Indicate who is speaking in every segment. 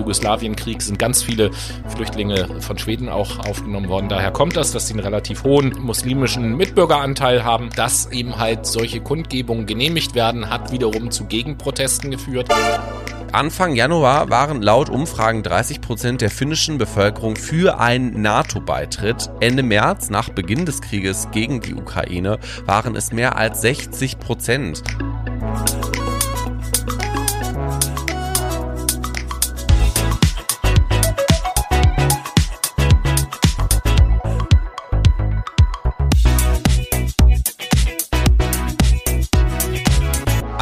Speaker 1: Jugoslawienkrieg sind ganz viele Flüchtlinge von Schweden auch aufgenommen worden. Daher kommt das, dass sie einen relativ hohen muslimischen Mitbürgeranteil haben. Dass eben halt solche Kundgebungen genehmigt werden, hat wiederum zu Gegenprotesten geführt.
Speaker 2: Anfang Januar waren laut Umfragen 30 Prozent der finnischen Bevölkerung für einen NATO-Beitritt. Ende März, nach Beginn des Krieges gegen die Ukraine, waren es mehr als 60 Prozent.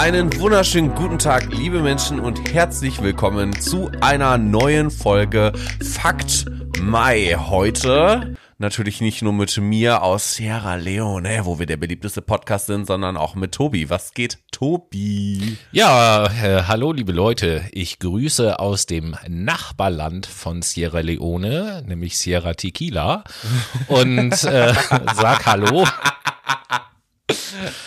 Speaker 2: Einen wunderschönen guten Tag, liebe Menschen, und herzlich willkommen zu einer neuen Folge Fakt Mai. Heute natürlich nicht nur mit mir aus Sierra Leone, wo wir der beliebteste Podcast sind, sondern auch mit Tobi. Was geht, Tobi?
Speaker 1: Ja, äh, hallo liebe Leute. Ich grüße aus dem Nachbarland von Sierra Leone, nämlich Sierra Tequila, und äh, sag Hallo.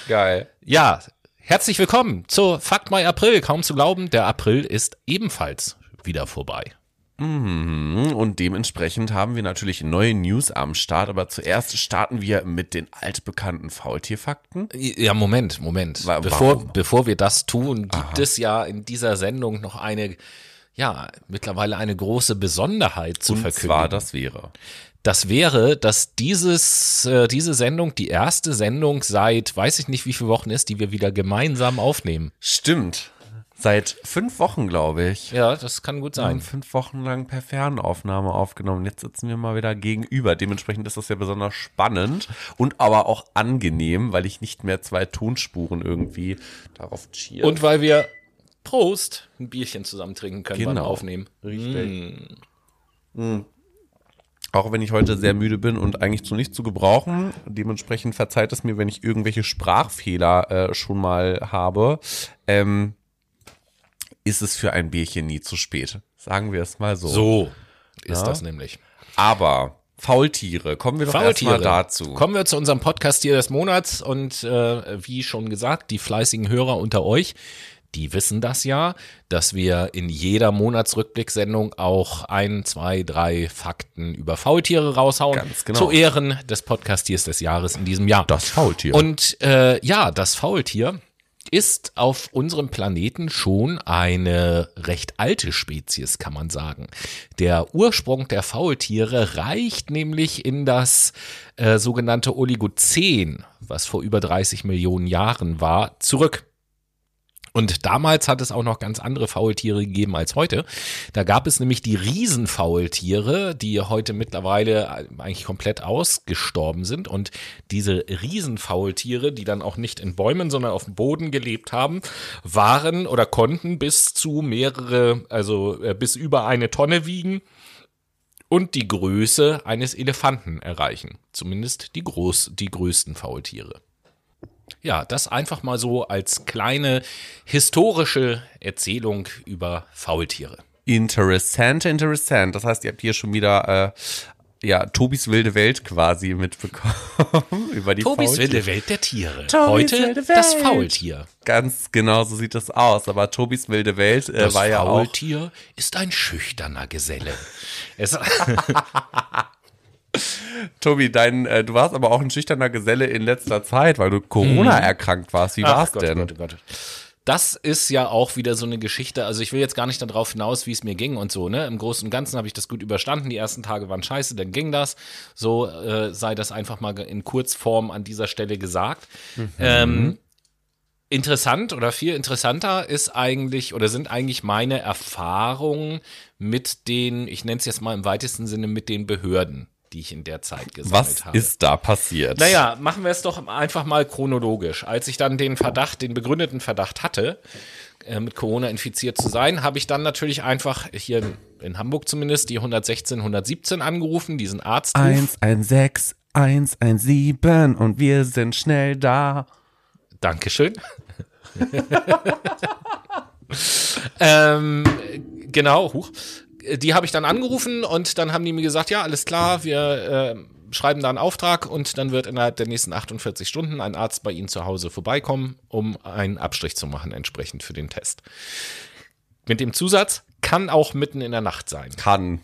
Speaker 2: Geil.
Speaker 1: Ja, Herzlich willkommen zu Fakt Mai April. Kaum zu glauben, der April ist ebenfalls wieder vorbei.
Speaker 2: Mhm. Und dementsprechend haben wir natürlich neue News am Start, aber zuerst starten wir mit den altbekannten Faultierfakten.
Speaker 1: Ja, Moment, Moment. Bevor, bevor wir das tun, gibt es ja in dieser Sendung noch eine, ja, mittlerweile eine große Besonderheit zu
Speaker 2: Und
Speaker 1: verkünden.
Speaker 2: zwar das wäre.
Speaker 1: Das wäre, dass dieses, äh, diese Sendung die erste Sendung seit, weiß ich nicht wie viele Wochen ist, die wir wieder gemeinsam aufnehmen.
Speaker 2: Stimmt. Seit fünf Wochen, glaube ich.
Speaker 1: Ja, das kann gut
Speaker 2: Wir haben
Speaker 1: sein.
Speaker 2: fünf Wochen lang per Fernaufnahme aufgenommen. Jetzt sitzen wir mal wieder gegenüber. Dementsprechend ist das ja besonders spannend und aber auch angenehm, weil ich nicht mehr zwei Tonspuren irgendwie darauf cheer.
Speaker 1: Und weil wir Prost ein Bierchen zusammen trinken können beim
Speaker 2: Genau.
Speaker 1: Aufnehmen.
Speaker 2: Richtig. Auch wenn ich heute sehr müde bin und eigentlich zu nichts zu gebrauchen. Dementsprechend verzeiht es mir, wenn ich irgendwelche Sprachfehler äh, schon mal habe. Ähm, ist es für ein Bierchen nie zu spät. Sagen wir es mal so.
Speaker 1: So ist
Speaker 2: Ja.
Speaker 1: das nämlich.
Speaker 2: Aber Faultiere, kommen wir doch erstmal dazu.
Speaker 1: Kommen wir zu unserem Podcast-Tier des Monats und äh, wie schon gesagt, die fleißigen Hörer unter euch, die wissen das ja, dass wir in jeder Monatsrückblicksendung auch ein, zwei, drei Fakten über Faultiere raushauen.
Speaker 2: Ganz genau.
Speaker 1: Zu Ehren des Podcast-Tiers des Jahres in diesem Jahr.
Speaker 2: Das Faultier.
Speaker 1: Und äh, ja, das Faultier ist auf unserem Planeten schon eine recht alte Spezies, kann man sagen. Der Ursprung der Faultiere reicht nämlich in das äh, sogenannte Oligozän, was vor über 30 Millionen Jahren war, zurück. Und damals hat es auch noch ganz andere Faultiere gegeben als heute. Da gab es nämlich die Riesenfaultiere, die heute mittlerweile eigentlich komplett ausgestorben sind. Und diese Riesenfaultiere, die dann auch nicht in Bäumen, sondern auf dem Boden gelebt haben, waren oder konnten bis zu mehrere, also äh, bis über eine Tonne wiegen und die Größe eines Elefanten erreichen. Zumindest die, groß, die größten Faultiere. Ja, das einfach mal so als kleine historische Erzählung über Faultiere.
Speaker 2: Interessant, interessant. Das heißt, ihr habt hier schon wieder äh, ja, Tobis wilde Welt quasi mitbekommen über die
Speaker 1: Tobis
Speaker 2: Faultiere.
Speaker 1: wilde Welt der Tiere.
Speaker 2: Tobis
Speaker 1: Heute das. Faultier.
Speaker 2: Ganz genau so sieht das aus. Aber Tobis wilde Welt äh,
Speaker 1: Das
Speaker 2: war ja auch
Speaker 1: Faultier ist ein schüchterner Geselle. Es,
Speaker 2: Tobi, dein, äh, du warst aber auch ein schüchterner Geselle in letzter Zeit, weil du Corona erkrankt warst. Wie war's
Speaker 1: Mhm. Gott,
Speaker 2: denn?
Speaker 1: Gott, Gott. Das ist ja auch wieder so eine Geschichte. Also ich will jetzt gar nicht darauf hinaus, wie es mir ging und so. Ne, im Großen und Ganzen habe ich das gut überstanden. Die ersten Tage waren scheiße, dann ging das. So äh, sei das einfach mal in Kurzform an dieser Stelle gesagt. Ähm, interessant oder viel interessanter ist eigentlich oder sind eigentlich meine Erfahrungen mit den, ich nenne es jetzt mal im weitesten Sinne mit den Behörden, die ich in der Zeit gesammelt
Speaker 2: Was
Speaker 1: habe.
Speaker 2: ist da passiert?
Speaker 1: Naja, machen wir es doch einfach mal chronologisch. Als ich dann den Verdacht, den begründeten Verdacht hatte, äh, mit Corona infiziert zu sein, habe ich dann natürlich einfach hier in, Hamburg zumindest die 116, 117 angerufen, diesen Arztruf.
Speaker 2: 116, 117 und wir sind schnell da.
Speaker 1: Dankeschön. ähm, genau, huch. Die habe ich dann angerufen und dann haben die mir gesagt, ja, alles klar, wir äh, schreiben da einen Auftrag und dann wird innerhalb der nächsten 48 Stunden ein Arzt bei Ihnen zu Hause vorbeikommen, um einen Abstrich zu machen, entsprechend für den Test. Mit dem Zusatz, kann auch mitten in der Nacht sein.
Speaker 2: Kann.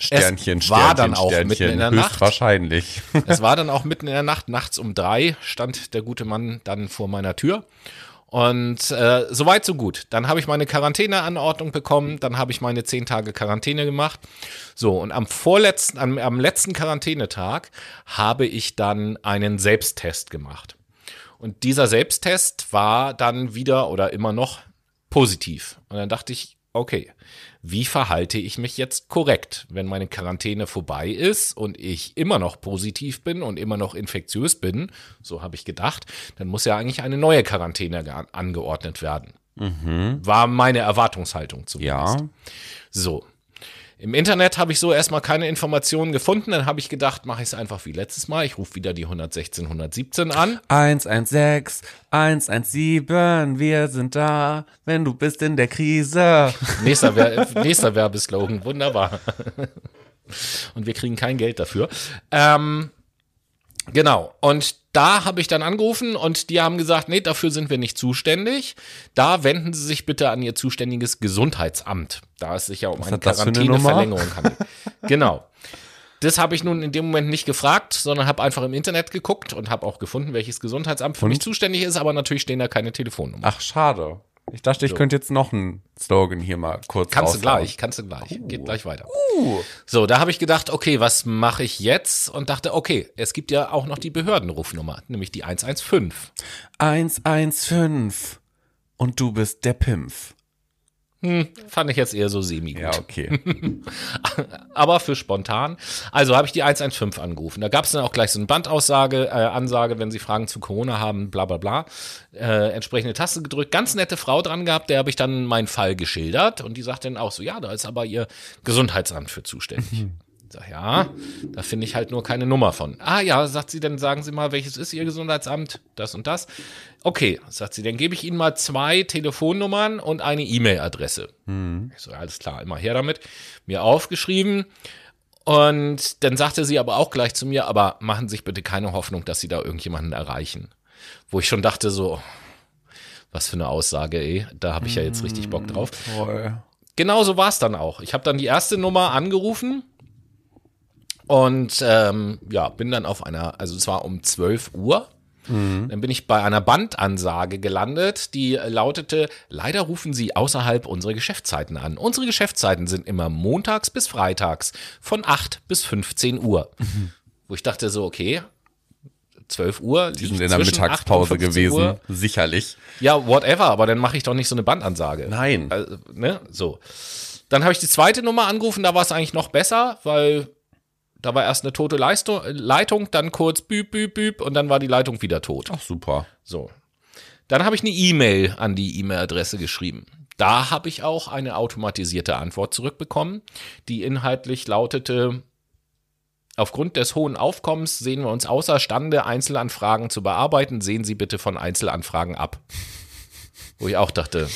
Speaker 2: Sternchen,
Speaker 1: Es
Speaker 2: Sternchen,
Speaker 1: war dann auch
Speaker 2: Sternchen.
Speaker 1: mitten in der Nacht.
Speaker 2: Höchstwahrscheinlich.
Speaker 1: Es war dann auch mitten in der Nacht, nachts um drei stand der gute Mann dann vor meiner Tür. Und äh, soweit so gut. Dann habe ich meine Quarantäneanordnung bekommen, dann habe ich meine zehn Tage Quarantäne gemacht. So, und am vorletzten, am, am letzten Quarantänetag habe ich dann einen Selbsttest gemacht. Und dieser Selbsttest war dann wieder oder immer noch positiv. Und dann dachte ich, okay, wie verhalte ich mich jetzt korrekt, wenn meine Quarantäne vorbei ist und ich immer noch positiv bin und immer noch infektiös bin, so habe ich gedacht, dann muss ja eigentlich eine neue Quarantäne ge- angeordnet werden. War meine Erwartungshaltung zumindest.
Speaker 2: Ja.
Speaker 1: So. Im Internet habe ich so erstmal keine Informationen gefunden. Dann habe ich gedacht, mache ich es einfach wie letztes Mal. Ich rufe wieder die 116, 117 an.
Speaker 2: 116, 117, wir sind da, wenn du bist in der Krise.
Speaker 1: Nächster, Wer nächster Werbeslogan, wunderbar. Und wir kriegen kein Geld dafür. Ähm, genau. Und da habe ich dann angerufen und die haben gesagt, nee, dafür sind wir nicht zuständig. Da wenden Sie sich bitte an Ihr zuständiges Gesundheitsamt, da es sich ja um eine? Quarantäneverlängerung handelt. genau. Das habe ich nun in dem Moment nicht gefragt, sondern habe einfach im Internet geguckt und habe auch gefunden, welches Gesundheitsamt für mich zuständig ist, aber natürlich stehen da keine Telefonnummern.
Speaker 2: Ach, schade. Ich dachte, ich könnte jetzt noch einen Slogan hier mal kurz
Speaker 1: Kannst du
Speaker 2: raushauen.
Speaker 1: gleich, kannst du gleich. Geht gleich weiter. So, da habe ich gedacht, okay, was mache ich jetzt? Und dachte, okay, es gibt ja auch noch die Behördenrufnummer, nämlich die 115.
Speaker 2: 115 und du bist der Pimpf.
Speaker 1: Fand ich jetzt eher so semi-gut.
Speaker 2: Ja, okay.
Speaker 1: Aber für spontan. Also habe ich die 115 angerufen. Da gab es dann auch gleich so eine Bandaussage, äh, Ansage, wenn Sie Fragen zu Corona haben, bla bla bla. Äh, entsprechende Taste gedrückt. Ganz nette Frau dran gehabt, der habe ich dann meinen Fall geschildert und die sagt dann auch so, ja, da ist aber Ihr Gesundheitsamt für zuständig. Sag, ja, da finde ich halt nur keine Nummer von. Ah ja, sagt sie, dann sagen Sie mal, welches ist Ihr Gesundheitsamt? Das und das. Okay, sagt sie, dann gebe ich Ihnen mal zwei Telefonnummern und eine E-Mail-Adresse. Ich so, alles klar, immer her damit. Mir aufgeschrieben. Und dann sagte sie aber auch gleich zu mir, aber machen Sie sich bitte keine Hoffnung, dass Sie da irgendjemanden erreichen. Wo ich schon dachte, so, was für eine Aussage, ey. Da habe ich ja jetzt richtig Bock drauf.
Speaker 2: Toll.
Speaker 1: Genau so war es dann auch. Ich habe dann die erste Nummer angerufen und ähm, ja, bin dann auf einer, also es war um 12 Uhr. Dann bin ich bei einer Bandansage gelandet, die lautete, leider rufen Sie außerhalb unserer Geschäftszeiten an. Unsere Geschäftszeiten sind immer montags bis freitags von 8 bis 15 Uhr. Wo ich dachte so, okay, 12 Uhr.
Speaker 2: Die sind in der Mittagspause gewesen. Sicherlich.
Speaker 1: Ja, whatever, aber dann mache ich doch nicht so eine Bandansage.
Speaker 2: Nein.
Speaker 1: Also, ne? So. Dann habe ich die zweite Nummer angerufen, da war es eigentlich noch besser, weil da war erst eine tote Leistung, Leitung, dann kurz büb, büb, büb und dann war die Leitung wieder tot.
Speaker 2: Ach, super.
Speaker 1: So. Dann habe ich eine E-Mail an die E-Mail-Adresse geschrieben. Da habe ich auch eine automatisierte Antwort zurückbekommen, die inhaltlich lautete, aufgrund des hohen Aufkommens sehen wir uns außerstande, Einzelanfragen zu bearbeiten. Sehen Sie bitte von Einzelanfragen ab. Wo ich auch dachte,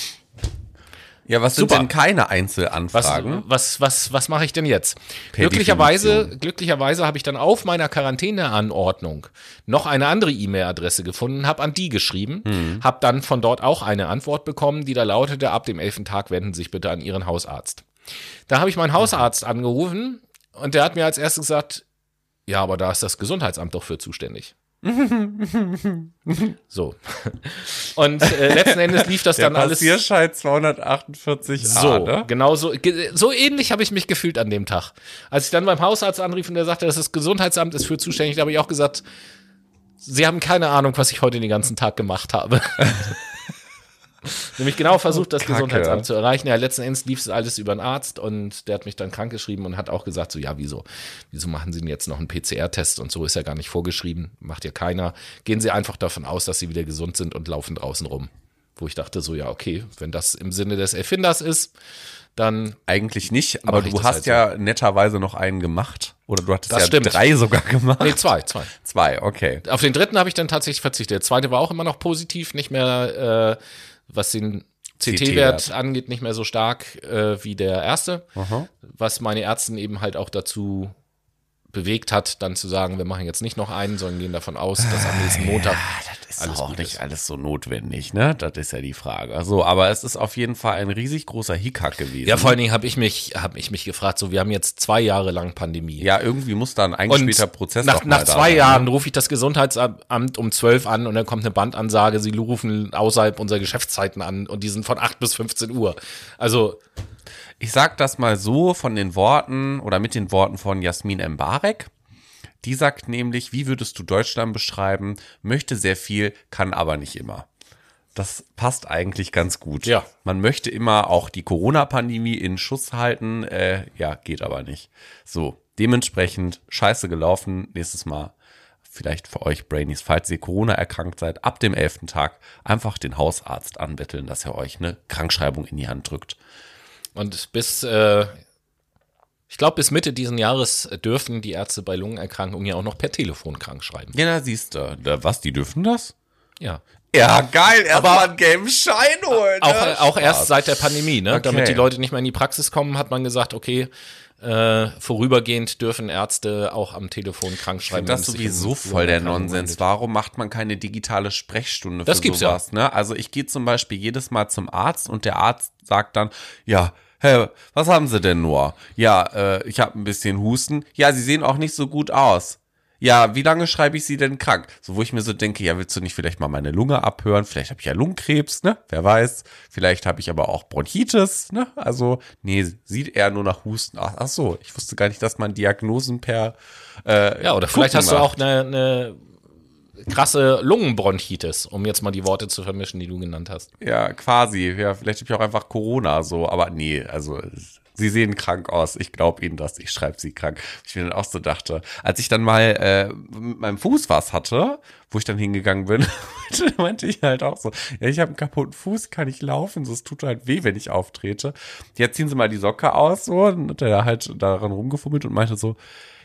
Speaker 2: Ja, was sind
Speaker 1: Super.
Speaker 2: denn keine
Speaker 1: was,
Speaker 2: Einzelanfragen?
Speaker 1: was, was, was mache ich denn jetzt?
Speaker 2: Per
Speaker 1: glücklicherweise,
Speaker 2: Definition.
Speaker 1: glücklicherweise habe ich dann auf meiner Quarantäneanordnung noch eine andere E-Mail-Adresse gefunden, habe an die geschrieben,
Speaker 2: Hm.
Speaker 1: habe dann von dort auch eine Antwort bekommen, die da lautete, ab dem elften Tag wenden Sie sich bitte an Ihren Hausarzt. Da habe ich meinen Hausarzt angerufen und der hat mir als erstes gesagt, ja, aber da ist das Gesundheitsamt doch für zuständig. so. Und äh, letzten Endes lief das
Speaker 2: Der
Speaker 1: dann alles.
Speaker 2: Passierschein 248
Speaker 1: So,
Speaker 2: ne?
Speaker 1: genau so. So ähnlich habe ich mich gefühlt an dem Tag. Als ich dann beim Hausarzt anrief und der sagte, das ist Gesundheitsamt ist für zuständig, da habe ich auch gesagt, Sie haben keine Ahnung, was ich heute den ganzen Tag gemacht habe. Nämlich genau versucht, das
Speaker 2: Kacke.
Speaker 1: Gesundheitsamt zu erreichen. Ja, letzten Endes lief es alles über einen Arzt und der hat mich dann krankgeschrieben und hat auch gesagt, so, ja, wieso? Wieso machen Sie denn jetzt noch einen PCR-Test und so ist ja gar nicht vorgeschrieben, macht ja keiner. Gehen Sie einfach davon aus, dass Sie wieder gesund sind und laufen draußen rum. Wo ich dachte, so, ja, okay, wenn das im Sinne des Erfinders ist, dann
Speaker 2: Eigentlich nicht, aber du hast
Speaker 1: halt
Speaker 2: ja netterweise noch einen gemacht. Oder du hattest
Speaker 1: Das
Speaker 2: ja
Speaker 1: stimmt.
Speaker 2: drei sogar gemacht.
Speaker 1: Nee, zwei, zwei.
Speaker 2: Zwei, okay.
Speaker 1: Auf den dritten habe ich dann tatsächlich verzichtet. Der zweite war auch immer noch positiv, nicht mehr, äh, was den CT-Wert
Speaker 2: CT-Wert.
Speaker 1: angeht, nicht mehr so stark äh, wie der erste. Was meine Ärztin eben halt auch dazu bewegt hat, dann zu sagen, wir machen jetzt nicht noch einen, sondern gehen davon aus, dass am nächsten Montag
Speaker 2: ist
Speaker 1: alles
Speaker 2: auch nicht
Speaker 1: ist.
Speaker 2: alles so notwendig, ne? Das ist ja die Frage. So, aber es ist auf jeden Fall ein riesig großer Hickhack gewesen.
Speaker 1: Ja, vor allen Dingen habe ich mich, habe ich mich gefragt, so wir haben jetzt zwei Jahre lang Pandemie.
Speaker 2: Ja, irgendwie muss da ein
Speaker 1: Und
Speaker 2: eingespielter Prozess
Speaker 1: nach, nach zwei
Speaker 2: sein,
Speaker 1: Jahren
Speaker 2: Ne?
Speaker 1: rufe ich das Gesundheitsamt um 12 an und dann kommt eine Bandansage, sie rufen außerhalb unserer Geschäftszeiten an und die sind von 8 bis 15 Uhr. Also,
Speaker 2: Ich sag das mal so von den Worten oder mit den Worten von Jasmin Mbarek. Die sagt nämlich, wie würdest du Deutschland beschreiben? Möchte sehr viel, kann aber nicht immer. Das passt eigentlich ganz gut.
Speaker 1: Ja.
Speaker 2: Man möchte immer auch die Corona-Pandemie in Schuss halten. Äh, ja, geht aber nicht. So, dementsprechend scheiße gelaufen. Nächstes Mal vielleicht für euch Brainies, falls ihr Corona erkrankt seid, ab dem elften Tag einfach den Hausarzt anbetteln, dass er euch eine Krankschreibung in die Hand drückt.
Speaker 1: Und bis, äh, ich glaube, bis Mitte diesen Jahres dürfen die Ärzte bei Lungenerkrankungen ja auch noch per Telefon krank schreiben.
Speaker 2: Ja, da siehst du. Da, was, die dürfen das?
Speaker 1: Ja.
Speaker 2: Ja, geil. Erstmal einen gelben Schein holen.
Speaker 1: Auch,
Speaker 2: ne?
Speaker 1: auch erst seit der Pandemie, ne?
Speaker 2: Okay.
Speaker 1: Damit die Leute nicht mehr in die Praxis kommen, hat man gesagt, okay, äh, vorübergehend dürfen Ärzte auch am Telefon krank schreiben.
Speaker 2: das
Speaker 1: sich
Speaker 2: sowieso voll der Nonsens. Warum macht man keine digitale Sprechstunde
Speaker 1: Das
Speaker 2: für
Speaker 1: gibt's ja.
Speaker 2: sowas? Ne? Also ich gehe zum Beispiel jedes Mal zum Arzt und der Arzt sagt dann, ja, Hä, was haben Sie denn nur? Ja, äh, ich habe ein bisschen Husten. Ja, Sie sehen auch nicht so gut aus. Ja, wie lange schreibe ich Sie denn krank? So, wo ich mir so denke, ja, willst du nicht vielleicht mal meine Lunge abhören? Vielleicht habe ich ja Lungenkrebs, ne? Wer weiß. Vielleicht habe ich aber auch Bronchitis, ne? Also, nee, sieht eher nur nach Husten aus. Ach so, ich wusste gar nicht, dass man Diagnosen per äh,
Speaker 1: Ja, oder vielleicht hast du
Speaker 2: macht.
Speaker 1: auch eine, eine krasse Lungenbronchitis, um jetzt mal die Worte zu vermischen, die du genannt hast.
Speaker 2: Ja, quasi. Ja, vielleicht habe ich auch einfach Corona so, aber nee, also sie sehen krank aus. Ich glaube ihnen das. Ich schreibe sie krank. Ich mir dann auch so dachte, als ich dann mal äh, mit meinem Fuß was hatte, wo ich dann hingegangen bin, meinte ich halt auch so, ja, ich habe einen kaputten Fuß, kann ich laufen, so es tut halt weh, wenn ich auftrete. Jetzt ziehen sie mal die Socke aus so und hat er halt daran rumgefummelt und meinte so,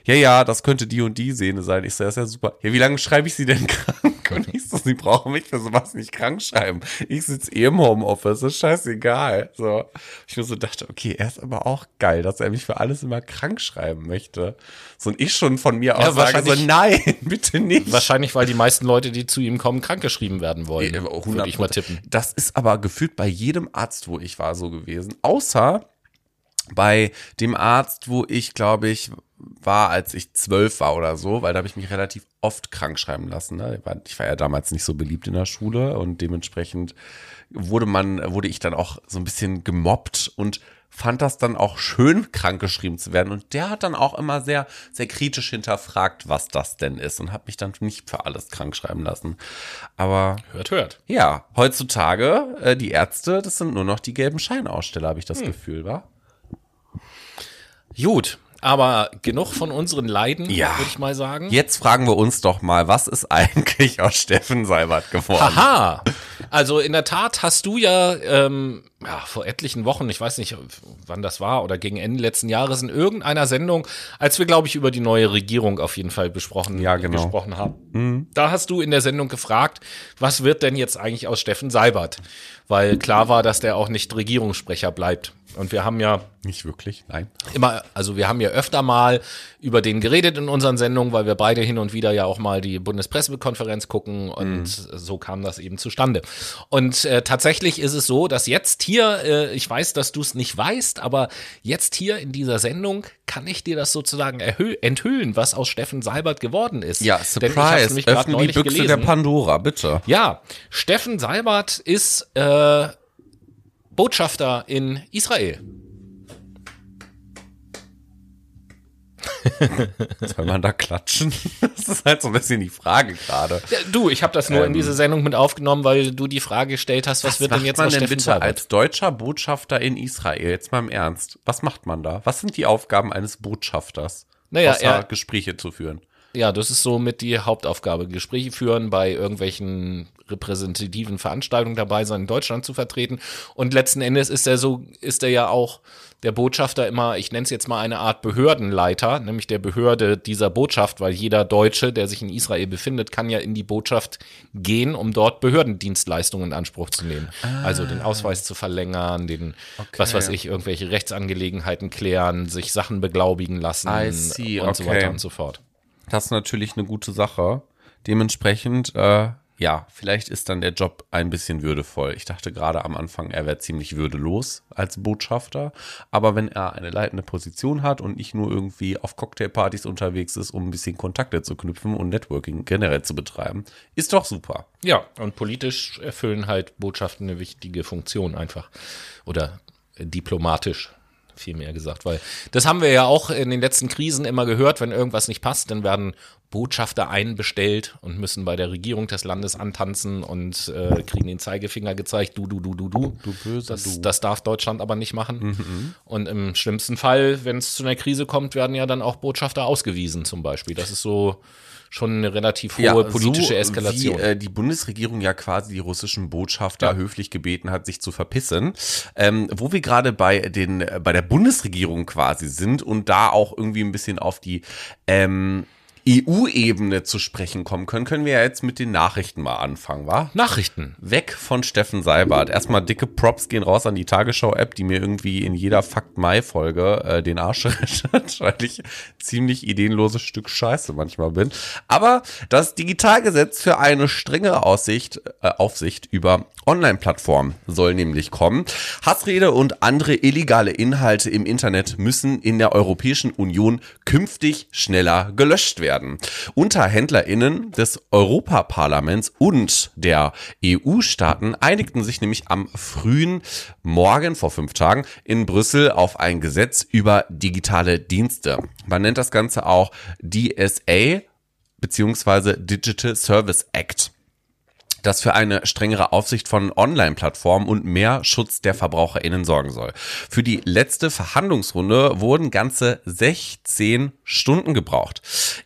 Speaker 2: ja, ja, das könnte die und die Sehne sein. Ich so, das ist ja super. Ja, wie lange schreibe ich sie denn krank? Und ich so, sie brauchen mich für sowas nicht krank schreiben. Ich sitze eh im Homeoffice, ist scheißegal. So. Ich mir so dachte, okay, er ist aber auch geil, dass er mich für alles immer krank schreiben möchte. So, und ich schon von mir aus sage so, nein, bitte nicht.
Speaker 1: Wahrscheinlich, weil die meisten Leute, die zu ihm kommen, krankgeschrieben werden wollen.
Speaker 2: Ja,
Speaker 1: Würde ich mal tippen.
Speaker 2: Das ist aber gefühlt bei jedem Arzt, wo ich war, so gewesen. Außer bei dem Arzt, wo ich, glaube ich, war, als ich zwölf war oder so, weil da habe ich mich relativ oft krank schreiben lassen. Ne? Ich war- war ja damals nicht so beliebt in der Schule und dementsprechend wurde man, wurde ich dann auch so ein bisschen gemobbt und fand das dann auch schön, krank geschrieben zu werden. Und der hat dann auch immer sehr, sehr kritisch hinterfragt, was das denn ist und hat mich dann nicht für alles krank schreiben lassen. Aber
Speaker 1: Hört, hört.
Speaker 2: ja, heutzutage, äh, die Ärzte, das sind nur noch die gelben Scheinaussteller, habe ich das Gefühl, wa?
Speaker 1: Gut, aber genug von unseren Leiden,
Speaker 2: Ja.
Speaker 1: würde ich mal sagen.
Speaker 2: Jetzt fragen wir uns doch mal, was ist eigentlich aus Steffen Seibert geworden?
Speaker 1: Aha! Also in der Tat hast du ja, ähm, ja vor etlichen Wochen, ich weiß nicht, wann das war, oder gegen Ende letzten Jahres in irgendeiner Sendung, als wir, glaube ich, über die neue Regierung auf jeden Fall besprochen,
Speaker 2: Ja, genau.
Speaker 1: gesprochen haben. Da hast du in der Sendung gefragt, was wird denn jetzt eigentlich aus Steffen Seibert? Weil klar war, dass der auch nicht Regierungssprecher bleibt. Und wir haben ja
Speaker 2: Nicht wirklich, nein.
Speaker 1: immer, also wir haben ja öfter mal über den geredet in unseren Sendungen, weil wir beide hin und wieder ja auch mal die Bundespressekonferenz gucken und so kam das eben zustande. Und äh, tatsächlich ist es so, dass jetzt hier, äh, ich weiß, dass du es nicht weißt, aber jetzt hier in dieser Sendung kann ich dir das sozusagen enthüllen, was aus Steffen Seibert geworden ist.
Speaker 2: Ja,
Speaker 1: Denn ich hab's
Speaker 2: Surprise,
Speaker 1: nämlich
Speaker 2: öffne die Büchse der
Speaker 1: gelesen.
Speaker 2: Pandora, bitte.
Speaker 1: Ja, Steffen Seibert ist äh, Botschafter in Israel.
Speaker 2: Soll man da klatschen? Das ist halt so ein bisschen die Frage gerade.
Speaker 1: Ja, du, ich habe das nur in diese Sendung mit aufgenommen, weil du die Frage gestellt hast, was, wird denn jetzt
Speaker 2: man denn bitte
Speaker 1: Seibert?
Speaker 2: als deutscher Botschafter in Israel? Jetzt mal im Ernst. Was macht man da? Was sind die Aufgaben eines Botschafters?
Speaker 1: Naja,
Speaker 2: außer
Speaker 1: er-
Speaker 2: Gespräche zu führen.
Speaker 1: Ja, das ist so mit die Hauptaufgabe. Gespräche führen bei irgendwelchen repräsentativen Veranstaltungen dabei sein, in Deutschland zu vertreten. Und letzten Endes ist er so, ist er ja auch der Botschafter immer, ich nenne es jetzt mal eine Art Behördenleiter, nämlich der Behörde dieser Botschaft, weil jeder Deutsche, der sich in Israel befindet, kann ja in die Botschaft gehen, um dort Behördendienstleistungen in Anspruch zu nehmen. Ah. Also den Ausweis zu verlängern, den, okay. was weiß ich, irgendwelche Rechtsangelegenheiten klären, sich Sachen beglaubigen lassen und okay. so weiter und so fort.
Speaker 2: Das ist natürlich eine gute Sache. Dementsprechend äh, ja, vielleicht ist dann der Job ein bisschen würdevoll. Ich dachte gerade am Anfang, er wäre ziemlich würdelos als Botschafter. Aber wenn er eine leitende Position hat und nicht nur irgendwie auf Cocktailpartys unterwegs ist, um ein bisschen Kontakte zu knüpfen und Networking generell zu betreiben, ist doch super.
Speaker 1: Ja, und politisch erfüllen halt Botschaften eine wichtige Funktion einfach. Oder diplomatisch viel mehr gesagt, weil das haben wir ja auch in den letzten Krisen immer gehört, wenn irgendwas nicht passt, dann werden Botschafter einbestellt und müssen bei der Regierung des Landes antanzen und äh, kriegen den Zeigefinger gezeigt, du, du, du, du, du.
Speaker 2: Du böse,
Speaker 1: das,
Speaker 2: du.
Speaker 1: das darf Deutschland aber nicht machen. Mhm. Und im schlimmsten Fall, wenn es zu einer Krise kommt, werden ja dann auch Botschafter ausgewiesen zum Beispiel. Das ist so schon eine relativ hohe ja, politische so Eskalation.
Speaker 2: Wie äh, die Bundesregierung ja quasi die russischen Botschafter ja. höflich gebeten hat, sich zu verpissen. Ähm, wo wir gerade bei den bei der Bundesregierung quasi sind und da auch irgendwie ein bisschen auf die ähm, EU-Ebene zu sprechen kommen können, können wir ja jetzt mit den Nachrichten mal anfangen, wa?
Speaker 1: Nachrichten.
Speaker 2: Weg von Steffen Seibert. Erstmal dicke Props gehen raus an die Tagesschau-App, die mir irgendwie in jeder Fakt-Mai-Folge äh, den Arsch rettet, weil ich ziemlich ideenloses Stück Scheiße manchmal bin. Aber das Digitalgesetz für eine strengere Aussicht, äh, Aufsicht über Online-Plattformen soll nämlich kommen. Hassrede und andere illegale Inhalte im Internet müssen in der Europäischen Union künftig schneller gelöscht werden werden. Unterhändlerinnen des Europaparlaments und der EU-Staaten einigten sich nämlich am frühen Morgen vor fünf Tagen in Brüssel auf ein Gesetz über digitale Dienste. Man nennt das Ganze auch DSA beziehungsweise Digital Service Act das für eine strengere Aufsicht von Online-Plattformen und mehr Schutz der VerbraucherInnen sorgen soll. Für die letzte Verhandlungsrunde wurden ganze 16 Stunden gebraucht.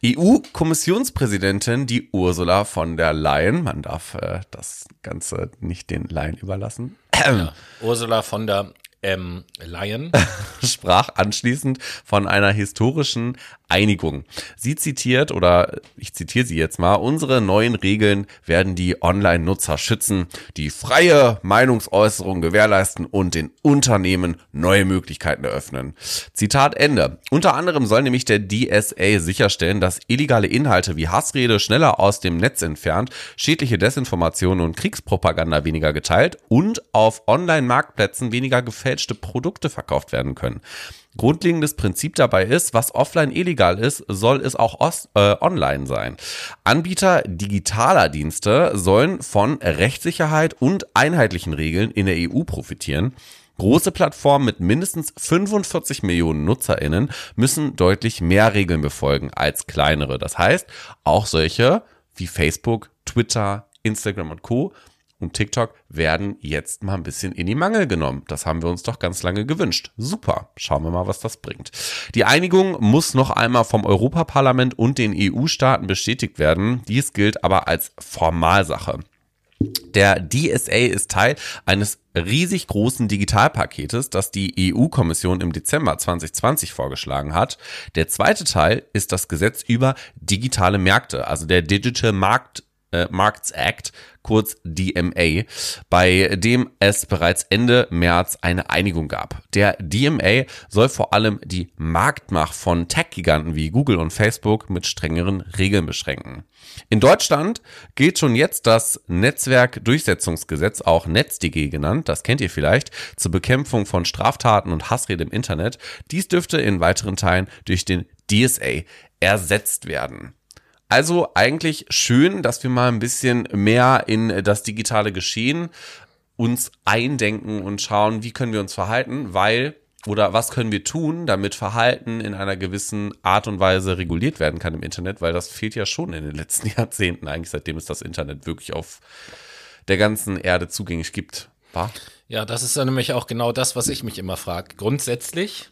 Speaker 2: EU-Kommissionspräsidentin, die Ursula von der Leyen, man darf äh, das Ganze nicht den Laien überlassen.
Speaker 1: Ja, Ursula von der ähm, Lion
Speaker 2: sprach anschließend von einer historischen Einigung. Sie zitiert, oder ich zitiere sie jetzt mal, unsere neuen Regeln werden die Online-Nutzer schützen, die freie Meinungsäußerung gewährleisten und den Unternehmen neue Möglichkeiten eröffnen. Zitat Ende. Unter anderem soll nämlich der DSA sicherstellen, dass illegale Inhalte wie Hassrede schneller aus dem Netz entfernt, schädliche Desinformationen und Kriegspropaganda weniger geteilt und auf Online-Marktplätzen weniger gefälschte Produkte verkauft werden können. Grundlegendes Prinzip dabei ist, was offline illegal ist, soll es auch äh, online sein. Anbieter digitaler Dienste sollen von Rechtssicherheit und einheitlichen Regeln in der EU profitieren. Große Plattformen mit mindestens 45 Millionen NutzerInnen müssen deutlich mehr Regeln befolgen als kleinere. Das heißt, auch solche wie Facebook, Twitter, Instagram und Co und TikTok werden jetzt mal ein bisschen in die Mangel genommen. Das haben wir uns doch ganz lange gewünscht. Super. Schauen wir mal, was das bringt. Die Einigung muss noch einmal vom Europaparlament und den EU-Staaten bestätigt werden. Dies gilt aber als Formalsache. Der DSA ist Teil eines riesig großen Digitalpaketes, das die EU-Kommission im Dezember 2020 vorgeschlagen hat. Der zweite Teil ist das Gesetz über digitale Märkte, also der Digital Markt äh, Markts Act, kurz DMA, bei dem es bereits Ende März eine Einigung gab. Der DMA soll vor allem die Marktmacht von Tech-Giganten wie Google und Facebook mit strengeren Regeln beschränken. In Deutschland gilt schon jetzt das Netzwerkdurchsetzungsgesetz, auch NetzDG genannt, das kennt ihr vielleicht, zur Bekämpfung von Straftaten und Hassrede im Internet. Dies dürfte in weiteren Teilen durch den DSA ersetzt werden. Also eigentlich schön, dass wir mal ein bisschen mehr in das digitale Geschehen uns eindenken und schauen, wie können wir uns verhalten, weil oder was können wir tun, damit Verhalten in einer gewissen Art und Weise reguliert werden kann im Internet, weil das fehlt ja schon in den letzten Jahrzehnten eigentlich, seitdem es das Internet wirklich auf der ganzen Erde zugänglich gibt. War?
Speaker 1: Ja, das ist ja nämlich auch genau das, was ich mich immer frage. Grundsätzlich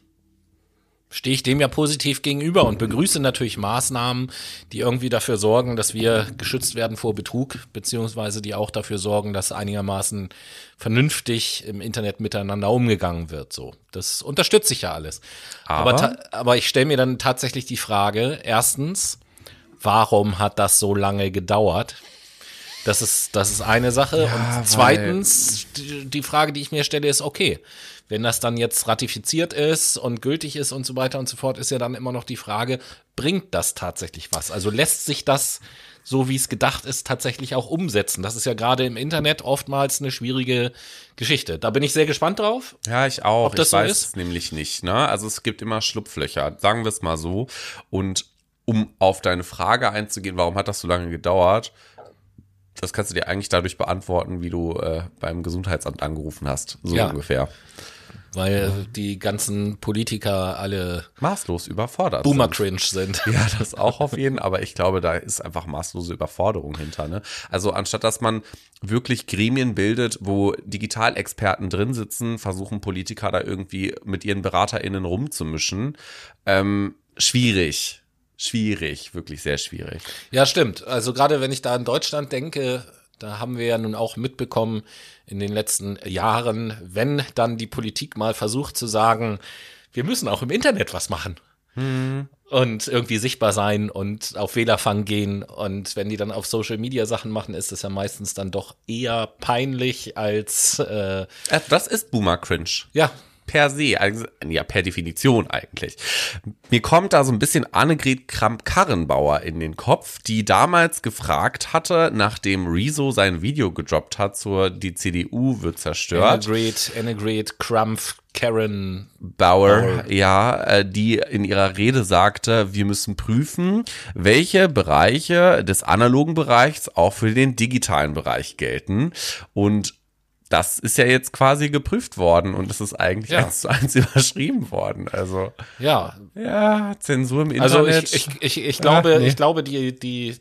Speaker 1: stehe ich dem ja positiv gegenüber und begrüße natürlich Maßnahmen, die irgendwie dafür sorgen, dass wir geschützt werden vor Betrug, beziehungsweise die auch dafür sorgen, dass einigermaßen vernünftig im Internet miteinander umgegangen wird. So, das unterstütze ich ja alles. Aber,
Speaker 2: Aber?
Speaker 1: aber, ich stelle mir dann tatsächlich die Frage: Erstens, warum hat das so lange gedauert? Das ist, das ist eine Sache.
Speaker 2: Ja,
Speaker 1: und zweitens, die Frage, die ich mir stelle, ist, okay, wenn das dann jetzt ratifiziert ist und gültig ist und so weiter und so fort, ist ja dann immer noch die Frage, bringt das tatsächlich was? Also lässt sich das, so wie es gedacht ist, tatsächlich auch umsetzen? Das ist ja gerade im Internet oftmals eine schwierige Geschichte. Da bin ich sehr gespannt drauf.
Speaker 2: Ja, ich auch.
Speaker 1: Ob das
Speaker 2: ich
Speaker 1: so
Speaker 2: weiß
Speaker 1: ist?
Speaker 2: es nämlich nicht. Ne? Also es gibt immer Schlupflöcher, sagen wir es mal so. Und um auf deine Frage einzugehen, warum hat das so lange gedauert? Das kannst du dir eigentlich dadurch beantworten, wie du äh, beim Gesundheitsamt angerufen hast. So
Speaker 1: Ja.
Speaker 2: ungefähr.
Speaker 1: Weil die ganzen Politiker alle
Speaker 2: Maßlos überfordert. sind.
Speaker 1: Boomer-cringe sind.
Speaker 2: Ja, das auch auf jeden, aber ich glaube, da ist einfach maßlose Überforderung hinter. Ne? Also anstatt dass man wirklich Gremien bildet, wo Digitalexperten drin sitzen, versuchen Politiker da irgendwie mit ihren BeraterInnen rumzumischen. Ähm, schwierig. Schwierig, wirklich sehr schwierig.
Speaker 1: Ja, stimmt. Also gerade wenn ich da an Deutschland denke, da haben wir ja nun auch mitbekommen in den letzten Jahren, wenn dann die Politik mal versucht zu sagen, wir müssen auch im Internet was machen. Und irgendwie sichtbar sein und auf Wählerfang gehen. Und wenn die dann auf Social Media Sachen machen, ist es ja meistens dann doch eher peinlich als äh,
Speaker 2: Das ist Boomer-Cringe.
Speaker 1: ja,
Speaker 2: per se, also, ja, per Definition eigentlich. Mir kommt da so ein bisschen Annegret Kramp-Karrenbauer in den Kopf, die damals gefragt hatte, nachdem Rezo sein Video gedroppt hat zur Die CDU wird zerstört.
Speaker 1: Annegret, Annegret, Crumpf, Karen,
Speaker 2: Bauer, ja, äh, die in ihrer Rede sagte, wir müssen prüfen, welche Bereiche des analogen Bereichs auch für den digitalen Bereich gelten. Und das ist ja jetzt quasi geprüft worden und es ist eigentlich
Speaker 1: Ja.
Speaker 2: eins zu eins überschrieben worden. Also,
Speaker 1: ja,
Speaker 2: ja, Zensur im
Speaker 1: Also
Speaker 2: Internet.
Speaker 1: ich, ich, ich, ich glaube,
Speaker 2: Ah, nee.
Speaker 1: ich glaube, die, die,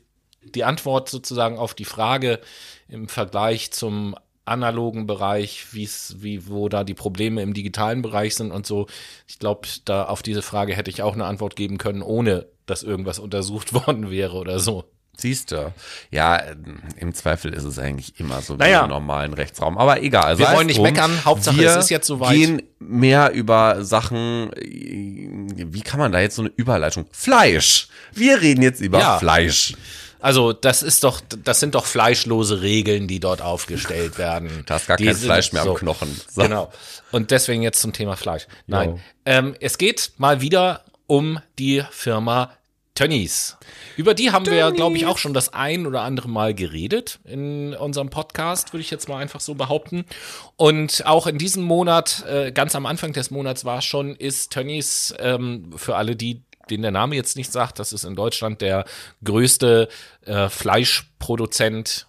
Speaker 1: die Antwort sozusagen auf die Frage im Vergleich zum analogen Bereich, wie es, wie, wo da die Probleme im digitalen Bereich sind und so. Ich glaube, da auf diese Frage hätte ich auch eine Antwort geben können, ohne dass irgendwas untersucht worden wäre oder so.
Speaker 2: Siehst du. Ja, ähm, im Zweifel ist es eigentlich immer so wie
Speaker 1: Naja.
Speaker 2: im normalen Rechtsraum. Aber egal.
Speaker 1: Wir
Speaker 2: sei es
Speaker 1: wollen nicht meckern, Hauptsache,
Speaker 2: wir
Speaker 1: es ist jetzt soweit.
Speaker 2: gehen mehr über Sachen, äh, wie kann man da jetzt so eine Überleitung? Fleisch. Wir reden jetzt über
Speaker 1: Ja.
Speaker 2: Fleisch.
Speaker 1: Also, das ist doch, das sind doch fleischlose Regeln, die dort aufgestellt werden.
Speaker 2: Da ist gar
Speaker 1: Die
Speaker 2: kein Fleisch mehr
Speaker 1: so.
Speaker 2: am Knochen. So.
Speaker 1: Genau. Und deswegen jetzt zum Thema Fleisch. Nein. Ähm, es geht mal wieder um die Firma Tönnies. Über die haben wir ja, glaube ich, auch schon das ein oder andere Mal geredet in unserem Podcast, würde ich jetzt mal einfach so behaupten. Und auch in diesem Monat, äh, ganz am Anfang des Monats war es schon, ist Tönnies ähm, für alle die, denen der Name jetzt nicht sagt, das ist in Deutschland der größte äh, Fleischproduzent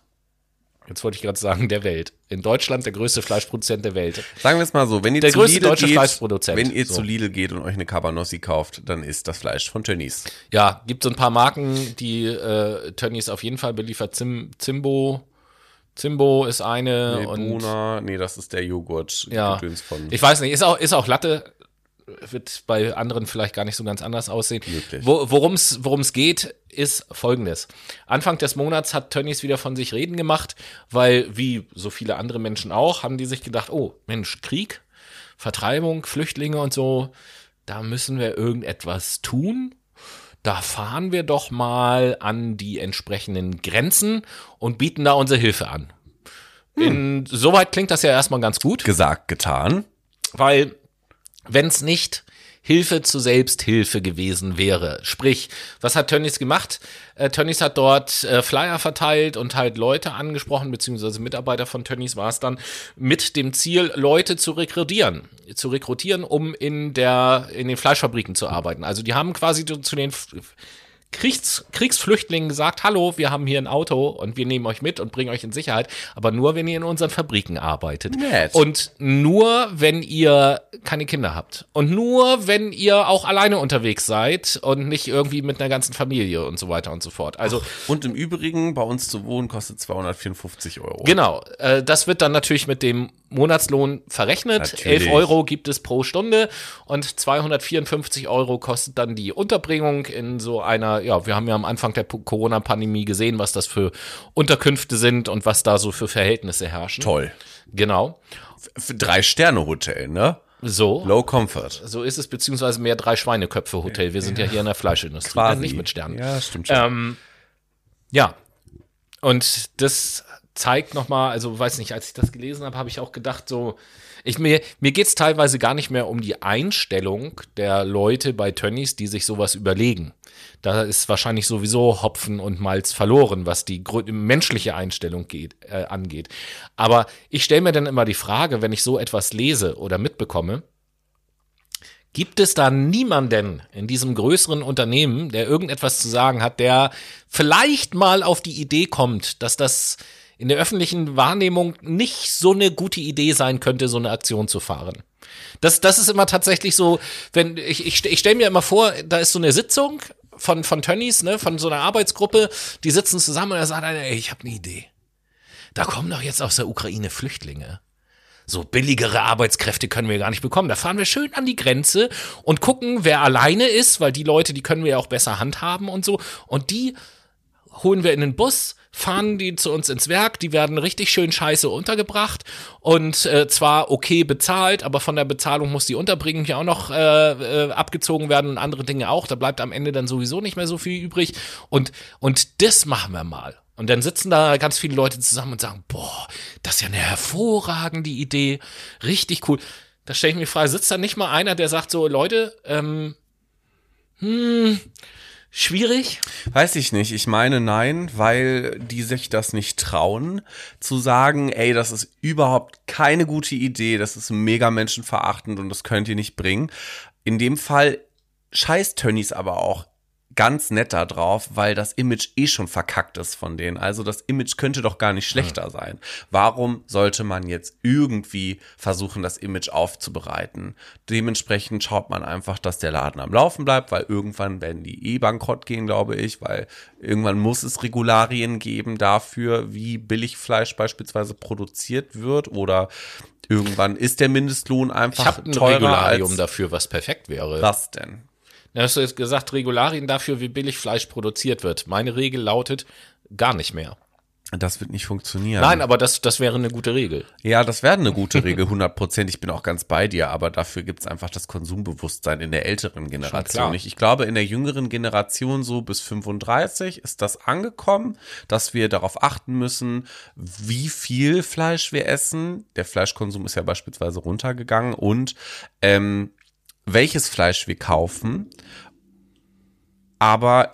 Speaker 1: Jetzt wollte ich gerade sagen, der Welt. In Deutschland der größte Fleischproduzent der Welt.
Speaker 2: Sagen wir es mal so, wenn ihr
Speaker 1: Der
Speaker 2: zu Lidl
Speaker 1: deutsche
Speaker 2: geht,
Speaker 1: Fleischproduzent.
Speaker 2: wenn ihr
Speaker 1: So.
Speaker 2: zu Lidl geht und euch eine Cabanossi kauft, dann ist das Fleisch von Tönnies.
Speaker 1: Ja, gibt so ein paar Marken, die äh, Tönnies auf jeden Fall beliefert. Zim, Zimbo, Zimbo ist eine
Speaker 2: Nee,
Speaker 1: und
Speaker 2: Buna, nee, das ist der Joghurt.
Speaker 1: ja, ich weiß nicht, ist auch, ist auch Latte, wird bei anderen vielleicht gar nicht so ganz anders aussehen. Wo, worum's, worum's geht, ist folgendes. Anfang des Monats hat Tönnies wieder von sich reden gemacht, weil, wie so viele andere Menschen auch, haben die sich gedacht, oh, Mensch, Krieg, Vertreibung, Flüchtlinge und so, da müssen wir irgendetwas tun. Da fahren wir doch mal an die entsprechenden Grenzen und bieten da unsere Hilfe an. In, soweit klingt das ja erstmal ganz gut
Speaker 2: gesagt, getan.
Speaker 1: weil wenn es nicht Hilfe zu Selbsthilfe gewesen wäre. Sprich, was hat Tönnies gemacht? Äh, Tönnies hat dort äh, Flyer verteilt und halt Leute angesprochen, beziehungsweise Mitarbeiter von Tönnies war es dann, mit dem Ziel, Leute zu rekrutieren. Zu rekrutieren, um in der, in den Fleischfabriken zu arbeiten. Also die haben quasi zu den Kriegs, Kriegsflüchtlingen gesagt, hallo, wir haben hier ein Auto und wir nehmen euch mit und bringen euch in Sicherheit, aber nur, wenn ihr in unseren Fabriken arbeitet.
Speaker 2: Nett.
Speaker 1: Und nur, wenn ihr keine Kinder habt. Und nur, wenn ihr auch alleine unterwegs seid und nicht irgendwie mit einer ganzen Familie und so weiter und so fort. Also
Speaker 2: Und im Übrigen, bei uns zu wohnen kostet 254 Euro.
Speaker 1: Genau, äh, das wird dann natürlich mit dem Monatslohn verrechnet.
Speaker 2: Natürlich.
Speaker 1: 11 Euro gibt es pro Stunde und 254 Euro kostet dann die Unterbringung in so einer, ja, wir haben ja am Anfang der Corona-Pandemie gesehen, was das für Unterkünfte sind und was da so für Verhältnisse herrschen.
Speaker 2: Toll.
Speaker 1: Genau.
Speaker 2: Für drei Sterne Hotel, ne?
Speaker 1: So.
Speaker 2: Low Comfort.
Speaker 1: So ist es, beziehungsweise mehr drei Schweineköpfe Hotel. Wir sind ja hier in der Fleischindustrie,
Speaker 2: Quasi.
Speaker 1: nicht mit Sternen.
Speaker 2: Ja, stimmt schon.
Speaker 1: Ähm, ja. Und das zeigt nochmal, also weiß nicht, als ich das gelesen habe, habe ich auch gedacht, so, ich, mir, mir geht es teilweise gar nicht mehr um die Einstellung der Leute bei Tönnies, die sich sowas überlegen. Da ist wahrscheinlich sowieso Hopfen und Malz verloren, was die menschliche Einstellung geht, äh, angeht. Aber ich stelle mir dann immer die Frage, wenn ich so etwas lese oder mitbekomme, Gibt es da niemanden in diesem größeren Unternehmen, der irgendetwas zu sagen hat, der vielleicht mal auf die Idee kommt, dass das in der öffentlichen Wahrnehmung nicht so eine gute Idee sein könnte, so eine Aktion zu fahren? Das, das ist immer tatsächlich so, wenn ich, ich, ich stelle mir immer vor, da ist so eine Sitzung von, von Tönnies, ne, von so einer Arbeitsgruppe, die sitzen zusammen und da sagt einer, ey, ich habe eine Idee. Da kommen doch jetzt aus der Ukraine Flüchtlinge so billigere Arbeitskräfte können wir gar nicht bekommen. Da fahren wir schön an die Grenze und gucken, wer alleine ist, weil die Leute, die können wir ja auch besser handhaben und so. Und die holen wir in den Bus, fahren die zu uns ins Werk, die werden richtig schön scheiße untergebracht und äh, zwar okay bezahlt, aber von der Bezahlung muss die Unterbringung ja auch noch äh, äh, abgezogen werden und andere Dinge auch. Da bleibt am Ende dann sowieso nicht mehr so viel übrig und, und das machen wir mal. Und dann sitzen da ganz viele Leute zusammen und sagen, boah, das ist ja eine hervorragende Idee, richtig cool. Da stelle ich mir Frage, sitzt da nicht mal einer, der sagt so, Leute, ähm, hm, schwierig?
Speaker 2: Weiß ich nicht. Ich meine nein, weil die sich das nicht trauen, zu sagen, ey, das ist überhaupt keine gute Idee, das ist mega menschenverachtend und das könnt ihr nicht bringen. In dem Fall scheißt Tönnies aber auch ganz nett da drauf, weil das Image eh schon verkackt ist von denen. Also das Image könnte doch gar nicht schlechter sein. Warum sollte man jetzt irgendwie versuchen, das Image aufzubereiten? Dementsprechend schaut man einfach, dass der Laden am Laufen bleibt, weil irgendwann werden die eh bankrott gehen, glaube ich, weil irgendwann muss es Regularien geben dafür, wie Billigfleisch beispielsweise produziert wird oder irgendwann ist der Mindestlohn
Speaker 1: Ich
Speaker 2: einfach
Speaker 1: habe ein
Speaker 2: teurer
Speaker 1: Regularium
Speaker 2: als
Speaker 1: dafür, was perfekt wäre.
Speaker 2: was denn?
Speaker 1: Da hast du jetzt gesagt, Regularien dafür, wie billig Fleisch produziert wird. Meine Regel lautet gar nicht mehr.
Speaker 2: Das wird nicht funktionieren.
Speaker 1: Nein, aber das, das wäre eine gute Regel.
Speaker 2: Ja, das wäre eine gute Regel, 100 Prozent. Ich bin auch ganz bei dir, aber dafür gibt's einfach das Konsumbewusstsein in der älteren Generation nicht. Ich glaube, in der jüngeren Generation, so bis 35, ist das angekommen, dass wir darauf achten müssen, wie viel Fleisch wir essen. Der Fleischkonsum ist ja beispielsweise runtergegangen und ähm, welches Fleisch wir kaufen aber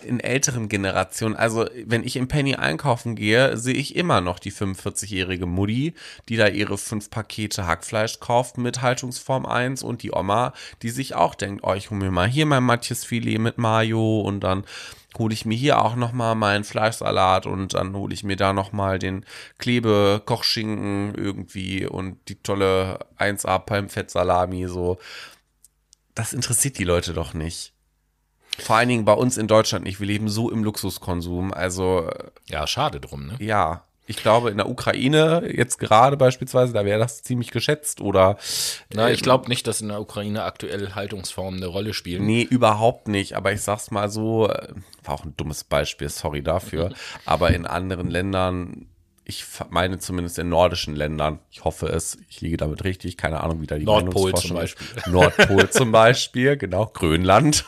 Speaker 2: in älteren Generationen, also wenn ich im Penny einkaufen gehe, sehe ich immer noch die 45-jährige Mutti, die da ihre fünf Pakete Hackfleisch kauft mit Haltungsform 1 und die Oma, die sich auch denkt, oh, ich hole mir mal hier mein Matjesfilet mit Mayo und dann hole ich mir hier auch noch mal meinen Fleischsalat und dann hole ich mir da noch mal den Klebe Kochschinken irgendwie und die tolle 1A Palmfettsalami so. Das interessiert die Leute doch nicht. Vor allen Dingen bei uns in Deutschland nicht. Wir leben so im Luxuskonsum. Also äh,
Speaker 1: Ja, schade drum, ne?
Speaker 2: ja, ich glaube in der Ukraine jetzt gerade beispielsweise, da wäre das ziemlich geschätzt oder
Speaker 1: Na, ich glaube nicht, dass in der Ukraine aktuell Haltungsformen eine Rolle spielen.
Speaker 2: Nee, überhaupt nicht. Aber ich sag's mal so, äh, war auch ein dummes Beispiel, sorry dafür. Aber in anderen Ländern, ich meine zumindest in nordischen Ländern, ich hoffe es, ich liege damit richtig, keine Ahnung, wie da die
Speaker 1: Nordpol zum
Speaker 2: ist.
Speaker 1: Beispiel.
Speaker 2: Nordpol zum Beispiel, genau, Grönland.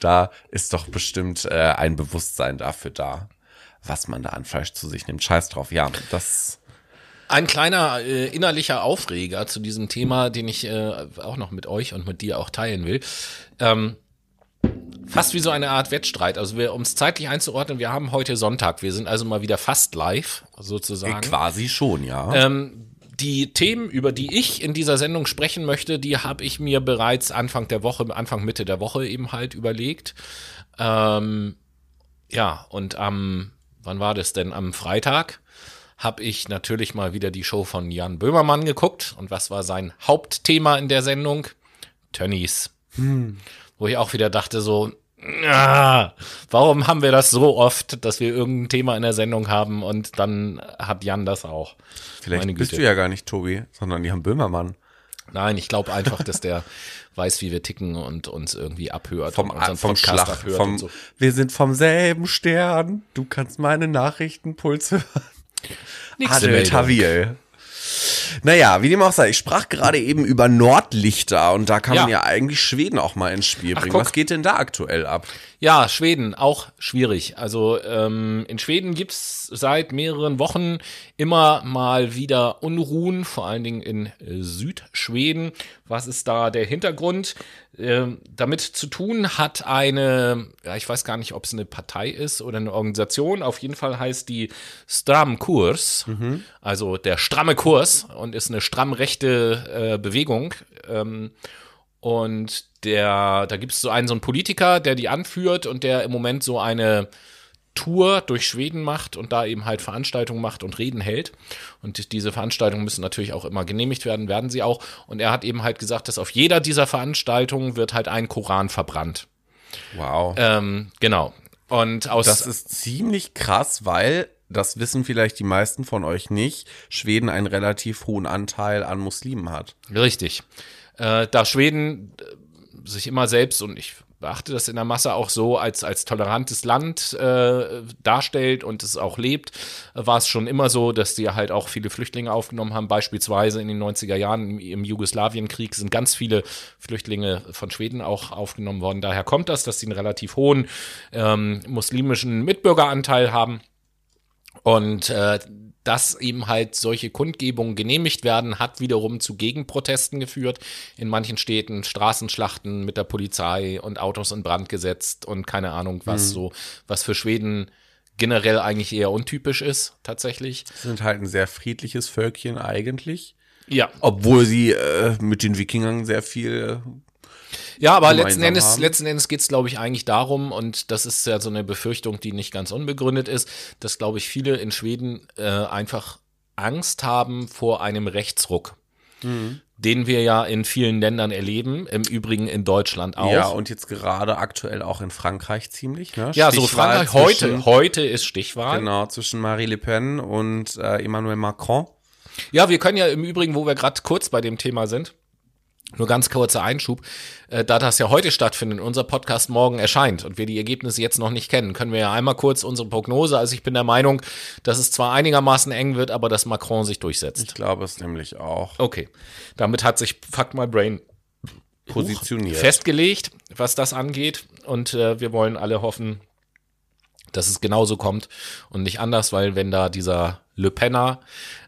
Speaker 2: Da ist doch bestimmt äh, ein Bewusstsein dafür da, was man da an Fleisch zu sich nimmt. Scheiß drauf, ja, das.
Speaker 1: Ein kleiner äh, innerlicher Aufreger zu diesem Thema, den ich äh, auch noch mit euch und mit dir auch teilen will. Ähm, fast wie so eine Art Wettstreit. Also wir, um es zeitlich einzuordnen, wir haben heute Sonntag. Wir sind also mal wieder fast live, sozusagen.
Speaker 2: Quasi schon, ja.
Speaker 1: Ähm, die Themen, über die ich in dieser Sendung sprechen möchte, die habe ich mir bereits Anfang der Woche, Anfang Mitte der Woche eben halt überlegt. Ähm, ja, und am, wann war das denn? Am Freitag habe ich natürlich mal wieder die Show von Jan Böhmermann geguckt. Und was war sein Hauptthema in der Sendung? Tönnies. Hm. Wo ich auch wieder dachte so, ah, warum haben wir das so oft, dass wir irgendein Thema in der Sendung haben und dann hat Jan das auch.
Speaker 2: Vielleicht bist du ja gar nicht Tobi, sondern Jan Böhmermann.
Speaker 1: Nein, ich glaube einfach, dass der weiß, wie wir ticken und uns irgendwie abhört.
Speaker 2: Vom, und vom Schlag, vom, so. Wir sind vom selben Stern. Du kannst meine Nachrichtenpuls hören.
Speaker 1: Nächste Adel Tawil.
Speaker 2: Naja, wie dem auch sei, ich sprach gerade eben über Nordlichter und da kann ja. man ja eigentlich Schweden auch mal ins Spiel bringen. Ach, Was geht denn da aktuell ab?
Speaker 1: Ja, Schweden, auch schwierig. Also ähm, in Schweden gibt's seit mehreren Wochen immer mal wieder Unruhen, vor allen Dingen in Südschweden. Was ist da der Hintergrund? Ähm, damit zu tun hat eine, ja, ich weiß gar nicht, ob es eine Partei ist oder eine Organisation. Auf jeden Fall heißt die Stram Kurs, mhm. also der stramme Kurs und ist eine stramm rechte äh, Bewegung. Ähm, und der, da gibt es so einen, so einen Politiker, der die anführt und der im Moment so eine Tour durch Schweden macht und da eben halt Veranstaltungen macht und Reden hält. Und diese Veranstaltungen müssen natürlich auch immer genehmigt werden, werden sie auch. Und er hat eben halt gesagt, dass auf jeder dieser Veranstaltungen wird halt ein Koran verbrannt.
Speaker 2: Wow.
Speaker 1: Ähm, genau. Und aus
Speaker 2: das ist ziemlich krass, weil das wissen vielleicht die meisten von euch nicht, Schweden einen relativ hohen Anteil an Muslimen hat.
Speaker 1: Richtig äh, da Schweden äh, sich immer selbst und ich beachte das in der Masse auch so als, als tolerantes Land äh, darstellt und es auch lebt, war es schon immer so, dass die halt auch viele Flüchtlinge aufgenommen haben. Beispielsweise in den 90er Jahren im, im Jugoslawienkrieg sind ganz viele Flüchtlinge von Schweden auch aufgenommen worden. Daher kommt das, dass sie einen relativ hohen ähm, muslimischen Mitbürgeranteil haben. Und äh, dass eben halt solche Kundgebungen genehmigt werden, hat wiederum zu Gegenprotesten geführt. In manchen Städten Straßenschlachten mit der Polizei und Autos in Brand gesetzt und keine Ahnung, was mhm. so, was für Schweden generell eigentlich eher untypisch ist, tatsächlich.
Speaker 2: Sie sind halt ein sehr friedliches Völkchen eigentlich.
Speaker 1: Ja.
Speaker 2: Obwohl sie äh, mit den Wikingern sehr viel
Speaker 1: ja, aber letzten Endes, letzten Endes geht es, glaube ich, eigentlich darum, und das ist ja so eine Befürchtung, die nicht ganz unbegründet ist, dass, glaube ich, viele in Schweden äh, einfach Angst haben vor einem Rechtsruck. Mhm. Den wir ja in vielen Ländern erleben, im Übrigen in Deutschland auch. Ja,
Speaker 2: und jetzt gerade aktuell auch in Frankreich ziemlich. Ne?
Speaker 1: Ja, so Frankreich, heute, heute ist Stichwahl.
Speaker 2: Genau, zwischen Marie Le Pen und äh, Emmanuel Macron.
Speaker 1: Ja, wir können ja im Übrigen, wo wir gerade kurz bei dem Thema sind, nur ganz kurzer Einschub. Äh, da das ja heute stattfindet, unser Podcast morgen erscheint und wir die Ergebnisse jetzt noch nicht kennen, können wir ja einmal kurz unsere Prognose. Also ich bin der Meinung, dass es zwar einigermaßen eng wird, aber dass Macron sich durchsetzt.
Speaker 2: Ich glaube es nämlich auch.
Speaker 1: Okay. Damit hat sich Fuck My Brain
Speaker 2: positioniert.
Speaker 1: Festgelegt, was das angeht. Und äh, wir wollen alle hoffen, dass es genauso kommt und nicht anders, weil wenn da dieser Le Penner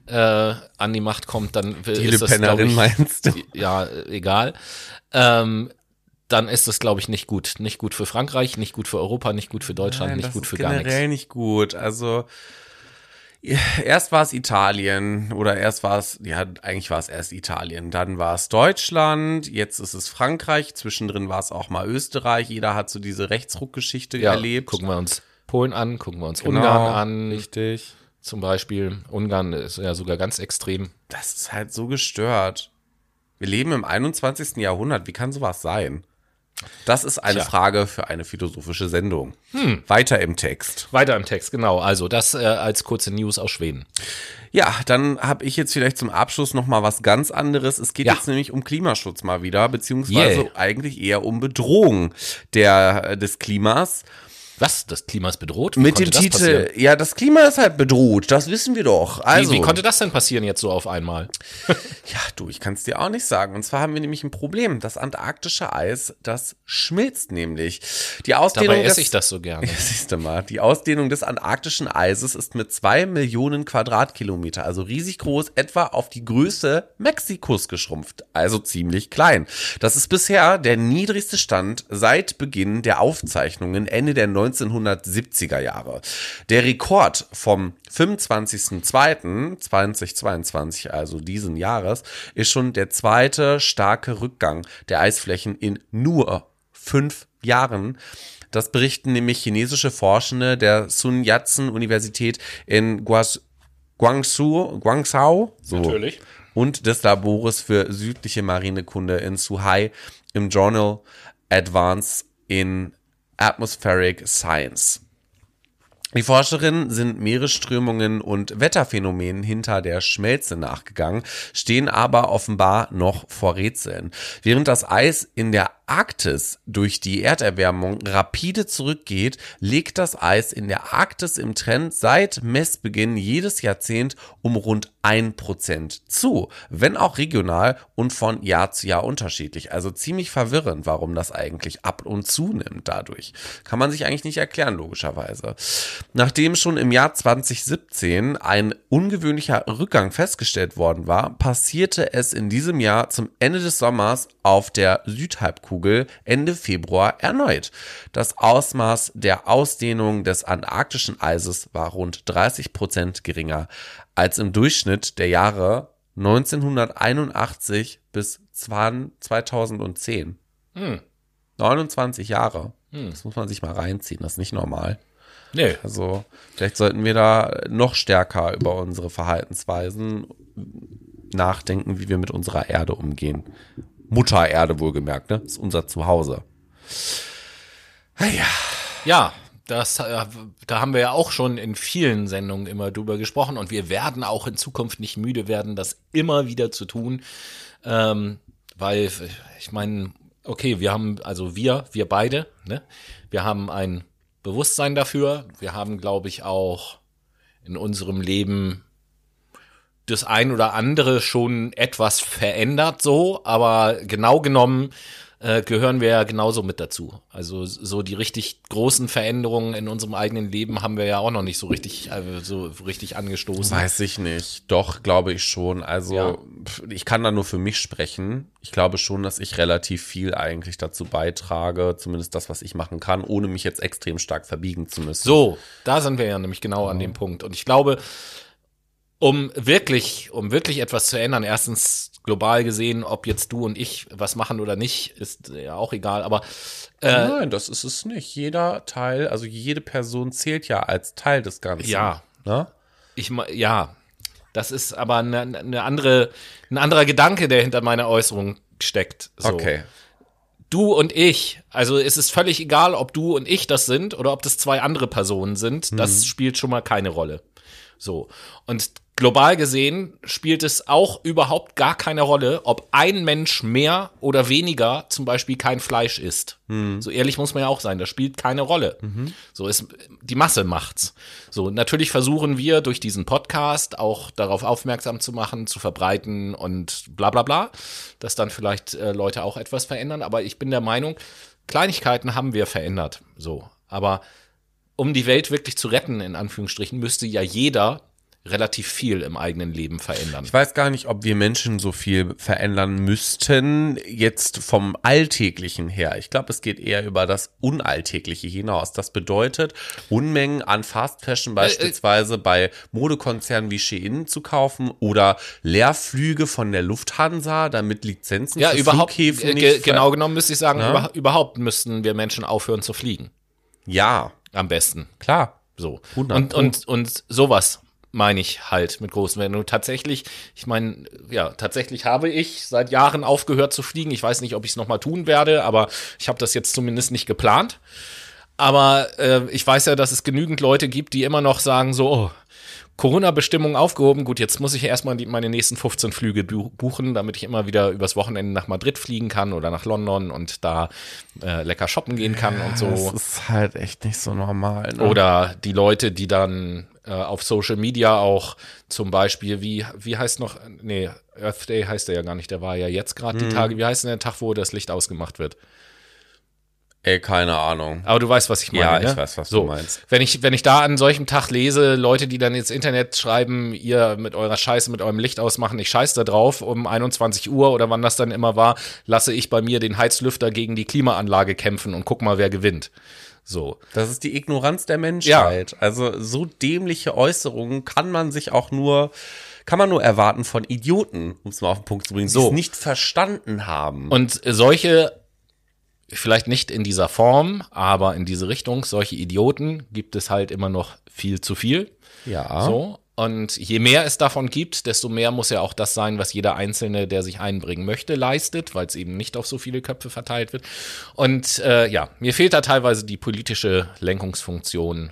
Speaker 1: äh, an die Macht kommt, dann
Speaker 2: die ist das, ich, meinst du?
Speaker 1: Ja, egal. Ähm, dann ist das, glaube ich, nicht gut. Nicht gut für Frankreich, nicht gut für Europa, nicht gut für Deutschland, Nein, nicht gut für gar nichts.
Speaker 2: Generell nicht gut. Also erst war es Italien oder erst war es, ja, eigentlich war es erst Italien, dann war es Deutschland, jetzt ist es Frankreich, zwischendrin war es auch mal Österreich. Jeder hat so diese Rechtsruckgeschichte ja, erlebt.
Speaker 1: Gucken wir uns Polen an, gucken wir uns genau, Ungarn an.
Speaker 2: Richtig.
Speaker 1: Zum Beispiel. Ungarn ist ja sogar ganz extrem.
Speaker 2: Das ist halt so gestört. Wir leben im 21. Jahrhundert. Wie kann sowas sein? Das ist eine Tja. Frage für eine philosophische Sendung. Hm. Weiter im Text.
Speaker 1: Weiter im Text, genau. Also das äh, als kurze News aus Schweden.
Speaker 2: Ja, dann habe ich jetzt vielleicht zum Abschluss noch mal was ganz anderes. Es geht ja. jetzt nämlich um Klimaschutz mal wieder, beziehungsweise yeah. eigentlich eher um Bedrohung der, des Klimas.
Speaker 1: Was? Das Klima ist bedroht?
Speaker 2: Wie Mit dem Titel, ja, das Klima ist halt bedroht, das wissen wir doch. Also,
Speaker 1: wie, wie konnte das denn passieren jetzt so auf einmal?
Speaker 2: ja, du, ich kann es dir auch nicht sagen. Und zwar haben wir nämlich ein Problem. Das antarktische Eis, das schmilzt nämlich. Die Ausdehnung
Speaker 1: Dabei esse ich das so gerne.
Speaker 2: siehst du mal, die Ausdehnung des antarktischen Eises ist mit zwei Millionen Quadratkilometer, also riesig groß, etwa auf die Größe Mexikos geschrumpft. Also ziemlich klein. Das ist bisher der niedrigste Stand seit Beginn der Aufzeichnungen Ende der 90 1970er Jahre. Der Rekord vom 25.02.2022, also diesen Jahres, ist schon der zweite starke Rückgang der Eisflächen in nur fünf Jahren. Das berichten nämlich chinesische Forschende der Sun Yat-sen-Universität in Guas Guangzhou, Guangzhou so, und des Labores für südliche Marinekunde in Suhai im Journal Advance in Atmospheric Science. Die Forscherinnen sind Meeresströmungen und Wetterphänomenen hinter der Schmelze nachgegangen, stehen aber offenbar noch vor Rätseln. Während das Eis in der Arktis durch die Erderwärmung rapide zurückgeht, legt das Eis in der Arktis im Trend seit Messbeginn jedes Jahrzehnt um rund ein Prozent zu, wenn auch regional und von Jahr zu Jahr unterschiedlich. Also ziemlich verwirrend, warum das eigentlich ab und zunimmt dadurch. Kann man sich eigentlich nicht erklären, logischerweise. Nachdem schon im Jahr 2017 ein ungewöhnlicher Rückgang festgestellt worden war, passierte es in diesem Jahr zum Ende des Sommers auf der Südhalbkugel Ende Februar erneut. Das Ausmaß der Ausdehnung des antarktischen Eises war rund 30 Prozent geringer als im Durchschnitt der Jahre 1981 bis 2010.
Speaker 1: Hm.
Speaker 2: 29 Jahre. Das muss man sich mal reinziehen, das ist nicht normal.
Speaker 1: Nee.
Speaker 2: Also vielleicht sollten wir da noch stärker über unsere Verhaltensweisen nachdenken, wie wir mit unserer Erde umgehen. Mutter Erde wohlgemerkt, ne? Das ist unser Zuhause.
Speaker 1: Ja, das, äh, da haben wir ja auch schon in vielen Sendungen immer drüber gesprochen und wir werden auch in Zukunft nicht müde werden, das immer wieder zu tun, ähm, weil ich meine, okay, wir haben, also wir, wir beide, ne, wir haben ein Bewusstsein dafür, wir haben, glaube ich, auch in unserem Leben das ein oder andere schon etwas verändert, so, aber genau genommen äh, gehören wir ja genauso mit dazu. Also so die richtig großen Veränderungen in unserem eigenen Leben haben wir ja auch noch nicht so richtig, äh, so richtig angestoßen.
Speaker 2: Weiß ich nicht. Doch, glaube ich schon. Also,
Speaker 1: Ja.
Speaker 2: ich kann da nur für mich sprechen. Ich glaube schon, dass ich relativ viel eigentlich dazu beitrage, zumindest das, was ich machen kann, ohne mich jetzt extrem stark verbiegen zu müssen.
Speaker 1: So, da sind wir ja nämlich genau an dem Punkt. Und ich glaube, um wirklich, um wirklich etwas zu ändern, erstens global gesehen, ob jetzt du und ich was machen oder nicht, ist ja auch egal, aber äh,
Speaker 2: Nein, das ist es nicht. Jeder Teil, also jede Person zählt ja als Teil des Ganzen.
Speaker 1: Ja.
Speaker 2: Ne?
Speaker 1: ich ja, das ist aber eine, eine andere, ein anderer Gedanke, der hinter meiner Äußerung steckt. So.
Speaker 2: Okay.
Speaker 1: du und ich, also es ist völlig egal, ob du und ich das sind oder ob das zwei andere Personen sind, das spielt schon mal keine Rolle. So. Und global gesehen spielt es auch überhaupt gar keine Rolle, ob ein Mensch mehr oder weniger zum Beispiel kein Fleisch isst. So ehrlich muss man ja auch sein, das spielt keine Rolle. So ist, die Masse macht's. So, natürlich versuchen wir durch diesen Podcast auch darauf aufmerksam zu machen, zu verbreiten und bla bla bla, dass dann vielleicht äh, Leute auch etwas verändern. Aber ich bin der Meinung, Kleinigkeiten haben wir verändert. So. Aber um die Welt wirklich zu retten, in Anführungsstrichen, müsste ja jeder relativ viel im eigenen Leben verändern.
Speaker 2: Ich weiß gar nicht, ob wir Menschen so viel verändern müssten, jetzt vom Alltäglichen her. Ich glaube, es geht eher über das Unalltägliche hinaus. Das bedeutet, Unmengen an Fast Fashion beispielsweise bei Modekonzernen wie Shein zu kaufen oder Leerflüge von der Lufthansa, damit Lizenzen
Speaker 1: ja,
Speaker 2: für
Speaker 1: überhaupt,
Speaker 2: Flughäfen
Speaker 1: äh,
Speaker 2: nicht
Speaker 1: ge genau genommen müsste ich sagen, über, überhaupt müssten wir Menschen aufhören zu fliegen.
Speaker 2: Ja,
Speaker 1: Am besten.
Speaker 2: klar.
Speaker 1: So.
Speaker 2: 100
Speaker 1: Und, und, und sowas meine ich halt mit großen Wenn du tatsächlich, ich meine, ja, tatsächlich habe ich seit Jahren aufgehört zu fliegen. Ich weiß nicht, ob ich es nochmal tun werde, aber ich habe das jetzt zumindest nicht geplant. Aber äh, ich weiß ja, dass es genügend Leute gibt, die immer noch sagen so, oh, Corona-Bestimmung aufgehoben. Gut, jetzt muss ich erstmal die, meine nächsten 15 Flüge bu- buchen, damit ich immer wieder übers Wochenende nach Madrid fliegen kann oder nach London und da äh, lecker shoppen gehen kann und so.
Speaker 2: Das ist halt echt nicht so normal. Ne?
Speaker 1: Oder die Leute, die dann äh, auf Social Media auch zum Beispiel, wie, wie heißt noch, nee, Earth Day heißt der ja gar nicht, der war ja jetzt gerade die Tage, wie heißt denn der Tag, wo das Licht ausgemacht wird?
Speaker 2: Ey, keine Ahnung.
Speaker 1: Aber du weißt, was ich meine.
Speaker 2: Ja,
Speaker 1: ne?
Speaker 2: ich weiß, was
Speaker 1: so,
Speaker 2: du meinst.
Speaker 1: Wenn ich, wenn ich da an solchem Tag lese, Leute, die dann ins Internet schreiben, ihr mit eurer Scheiße, mit eurem Licht ausmachen, ich scheiß da drauf, um 21 Uhr oder wann das dann immer war, lasse ich bei mir den Heizlüfter gegen die Klimaanlage kämpfen und guck mal, wer gewinnt. So.
Speaker 2: Das ist die Ignoranz der Menschheit. Also so dämliche Äußerungen kann man sich auch nur, kann man nur erwarten von Idioten, um es mal auf den Punkt zu bringen, die
Speaker 1: So.
Speaker 2: es nicht verstanden haben.
Speaker 1: Und solche, vielleicht nicht in dieser Form, aber in diese Richtung, solche Idioten gibt es halt immer noch viel zu viel.
Speaker 2: ja.
Speaker 1: So. Und je mehr es davon gibt, desto mehr muss ja auch das sein, was jeder Einzelne, der sich einbringen möchte, leistet, weil es eben nicht auf so viele Köpfe verteilt wird. Und äh, ja, mir fehlt da teilweise die politische Lenkungsfunktion.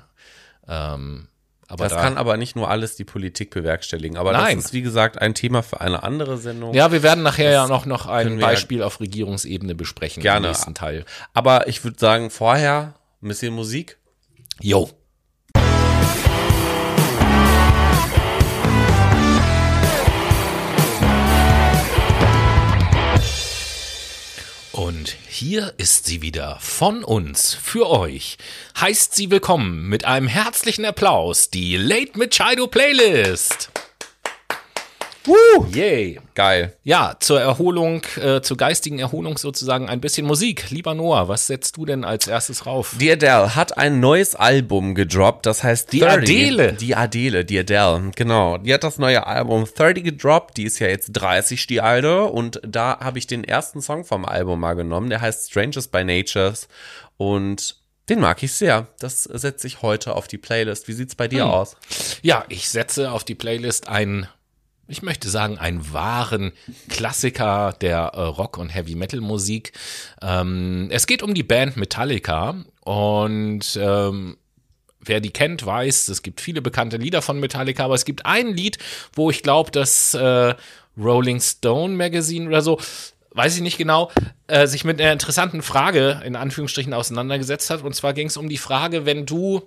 Speaker 1: Ähm, aber
Speaker 2: Das
Speaker 1: da,
Speaker 2: kann aber nicht nur alles die Politik bewerkstelligen. Aber
Speaker 1: Nein.
Speaker 2: das ist, wie gesagt, ein Thema für eine andere Sendung.
Speaker 1: ja, wir werden nachher ja noch, noch ein Beispiel auf Regierungsebene besprechen
Speaker 2: Gerne.
Speaker 1: im nächsten Teil.
Speaker 2: Aber ich würde sagen, vorher ein bisschen Musik.
Speaker 1: Jo. Und hier ist sie wieder von uns für euch. Heißt sie willkommen mit einem herzlichen Applaus, die Late Machado Playlist. Woo! Yay.
Speaker 2: Geil.
Speaker 1: Ja, zur Erholung, äh, zur geistigen Erholung sozusagen ein bisschen Musik. Lieber Noah, was setzt du denn als erstes rauf?
Speaker 2: Die Adele hat ein neues Album gedroppt, das heißt
Speaker 1: Die
Speaker 2: 30.
Speaker 1: Adele.
Speaker 2: Die Adele, die Adele, genau. Die hat das neue Album 30 gedroppt, die ist ja jetzt 30, die alte. Und da habe ich den ersten Song vom Album mal genommen, der heißt Strangers by Natures. Und den mag ich sehr. Das setze ich heute auf die Playlist. Wie sieht's bei dir aus?
Speaker 1: Ja, ich setze auf die Playlist einen, ich möchte sagen, einen wahren Klassiker der äh, Rock- und Heavy-Metal-Musik. Ähm, es geht um die Band Metallica und ähm, wer die kennt, weiß, es gibt viele bekannte Lieder von Metallica, aber es gibt ein Lied, wo ich glaube, dass äh, Rolling Stone Magazine oder so, weiß ich nicht genau, äh, sich mit einer interessanten Frage in Anführungsstrichen auseinandergesetzt hat. Und zwar ging es um die Frage, wenn du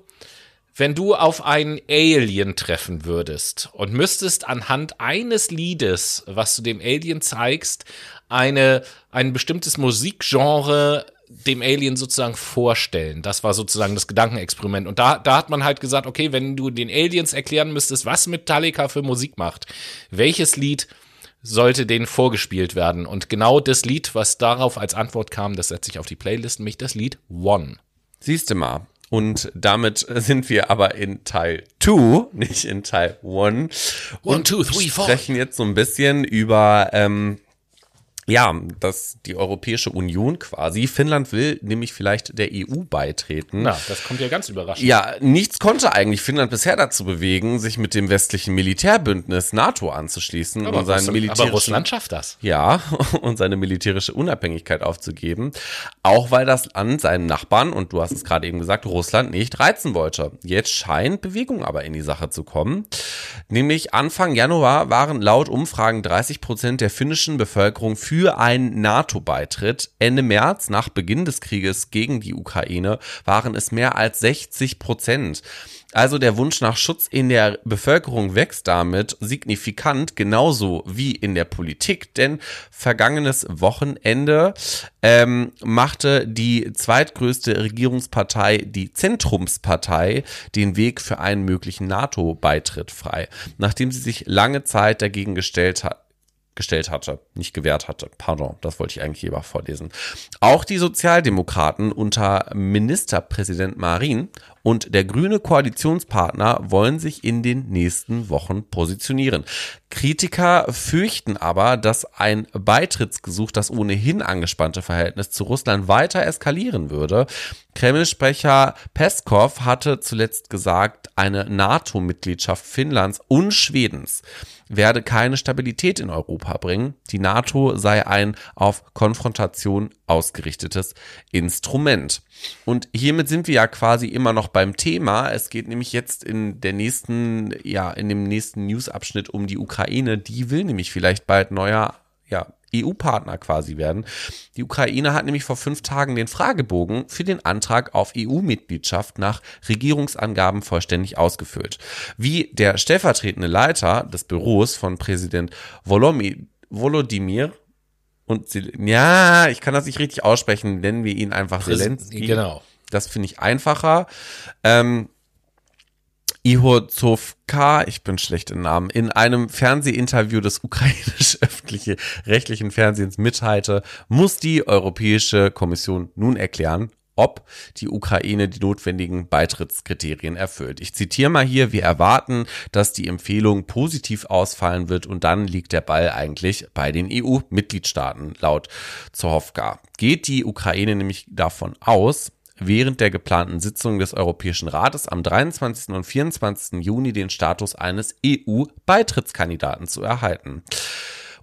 Speaker 1: wenn du auf einen Alien treffen würdest und müsstest anhand eines Liedes, was du dem Alien zeigst, eine, ein bestimmtes Musikgenre dem Alien sozusagen vorstellen. Das war sozusagen das Gedankenexperiment. Und da, da hat man halt gesagt, okay, wenn du den Aliens erklären müsstest, was Metallica für Musik macht, welches Lied sollte denen vorgespielt werden? Und genau das Lied, was darauf als Antwort kam, das setze ich auf die Playlist, nämlich das Lied One.
Speaker 2: Siehst du mal. Und damit sind wir aber in Teil 2, nicht in Teil 1.
Speaker 1: One,
Speaker 2: Und
Speaker 1: two, three, four.
Speaker 2: sprechen jetzt so ein bisschen über ähm, ja, das, die Europäische Union quasi. Finnland will nämlich vielleicht der EU beitreten.
Speaker 1: Na, das kommt ja ganz überraschend.
Speaker 2: Ja, nichts konnte eigentlich Finnland bisher dazu bewegen, sich mit dem westlichen Militärbündnis NATO anzuschließen und seinen
Speaker 1: Russland,
Speaker 2: militärischen
Speaker 1: aber Russland schafft das.
Speaker 2: ja, und seine militärische Unabhängigkeit aufzugeben. Auch weil das Land seinen Nachbarn, und du hast es gerade eben gesagt, Russland nicht reizen wollte. Jetzt scheint Bewegung aber in die Sache zu kommen. Nämlich Anfang Januar waren laut Umfragen 30 Prozent der finnischen Bevölkerung für einen NATO-Beitritt. Ende März, nach Beginn des Krieges gegen die Ukraine, waren es mehr als 60 Prozent. Also der Wunsch nach Schutz in der Bevölkerung wächst damit signifikant, genauso wie in der Politik. Denn vergangenes Wochenende ähm, machte die zweitgrößte Regierungspartei, die Zentrumspartei, den Weg für einen möglichen NATO-Beitritt frei, nachdem sie sich lange Zeit dagegen gestellt hat gestellt hatte, nicht gewährt hatte. Pardon, das wollte ich eigentlich lieber vorlesen. Auch die Sozialdemokraten unter Ministerpräsident Marin und der grüne Koalitionspartner wollen sich in den nächsten Wochen positionieren. Kritiker fürchten aber, dass ein Beitrittsgesuch das ohnehin angespannte Verhältnis zu Russland weiter eskalieren würde. Kreml-Sprecher Peskov hatte zuletzt gesagt, eine NATO-Mitgliedschaft Finnlands und Schwedens werde keine Stabilität in Europa bringen. Die NATO sei ein auf Konfrontation ausgerichtetes Instrument. Und hiermit sind wir ja quasi immer noch beim Thema. Es geht nämlich jetzt in der nächsten, ja, in dem nächsten Newsabschnitt um die Ukraine. Die will nämlich vielleicht bald neuer, ja, EU-Partner quasi werden. Die Ukraine hat nämlich vor fünf Tagen den Fragebogen für den Antrag auf EU-Mitgliedschaft nach Regierungsangaben vollständig ausgefüllt. Wie der stellvertretende Leiter des Büros von Präsident Volodymyr und ja, ich kann das nicht richtig aussprechen, nennen wir ihn einfach Zelensky.
Speaker 1: Genau.
Speaker 2: Das finde ich einfacher. Ähm, Ihor Zovka, ich bin schlecht im Namen, in einem Fernsehinterview des ukrainisch-öffentlichen rechtlichen Fernsehens mitteilte, muss die Europäische Kommission nun erklären, ob die Ukraine die notwendigen Beitrittskriterien erfüllt. Ich zitiere mal hier, wir erwarten, dass die Empfehlung positiv ausfallen wird und dann liegt der Ball eigentlich bei den EU-Mitgliedstaaten, laut Zohovka. Geht die Ukraine nämlich davon aus, während der geplanten Sitzung des Europäischen Rates am 23. und 24. Juni den Status eines EU-Beitrittskandidaten zu erhalten.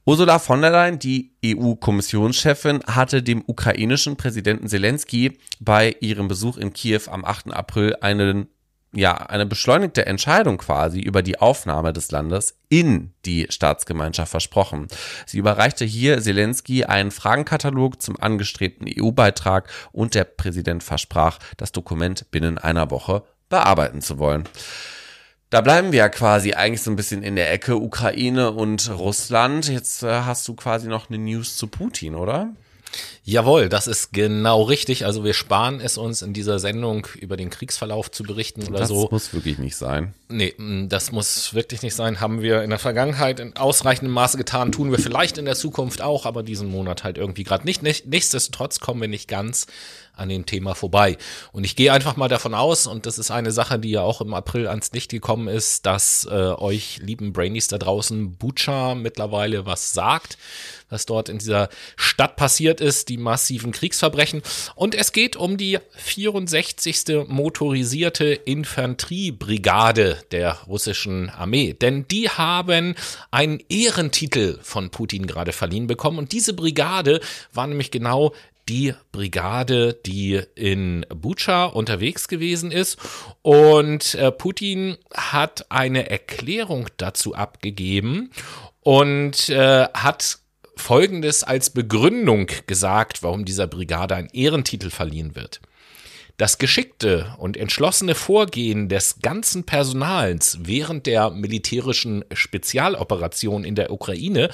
Speaker 2: Ursula von der Leyen, die EU-Kommissionschefin, hatte dem ukrainischen Präsidenten Zelensky bei ihrem Besuch in Kiew am 8. April einen ja, eine beschleunigte Entscheidung quasi über die Aufnahme des Landes in die Staatsgemeinschaft versprochen. Sie überreichte hier Zelensky einen Fragenkatalog zum angestrebten EU-Beitrag und der Präsident versprach, das Dokument binnen einer Woche bearbeiten zu wollen. Da bleiben wir ja quasi eigentlich so ein bisschen in der Ecke Ukraine und Russland. Jetzt äh, hast du quasi noch eine News zu Putin, oder?
Speaker 1: Jawohl, das ist genau richtig. Also wir sparen es uns in dieser Sendung über den Kriegsverlauf zu berichten oder
Speaker 2: das
Speaker 1: so.
Speaker 2: Das muss wirklich nicht sein.
Speaker 1: Nee, mm, das muss wirklich nicht sein. Haben wir in der Vergangenheit in ausreichendem Maße getan, tun wir vielleicht in der Zukunft auch, aber diesen Monat halt irgendwie gerade nicht. Nichtsdestotrotz kommen wir nicht ganz an dem Thema vorbei. Und ich gehe einfach mal davon aus, und das ist eine Sache, die ja auch im April ans Licht gekommen ist, dass äh, euch lieben Brainies da draußen Bucha mittlerweile was sagt was dort in dieser Stadt passiert ist, die massiven Kriegsverbrechen. Und es geht um die 64. motorisierte Infanteriebrigade der russischen Armee. Denn die haben einen Ehrentitel von Putin gerade verliehen bekommen. Und diese Brigade war nämlich genau die Brigade, die in Bucha unterwegs gewesen ist. Und äh, Putin hat eine Erklärung dazu abgegeben und äh, hat Folgendes als Begründung gesagt, warum dieser Brigade ein Ehrentitel verliehen wird. Das geschickte und entschlossene Vorgehen des ganzen Personals während der militärischen Spezialoperation in der Ukraine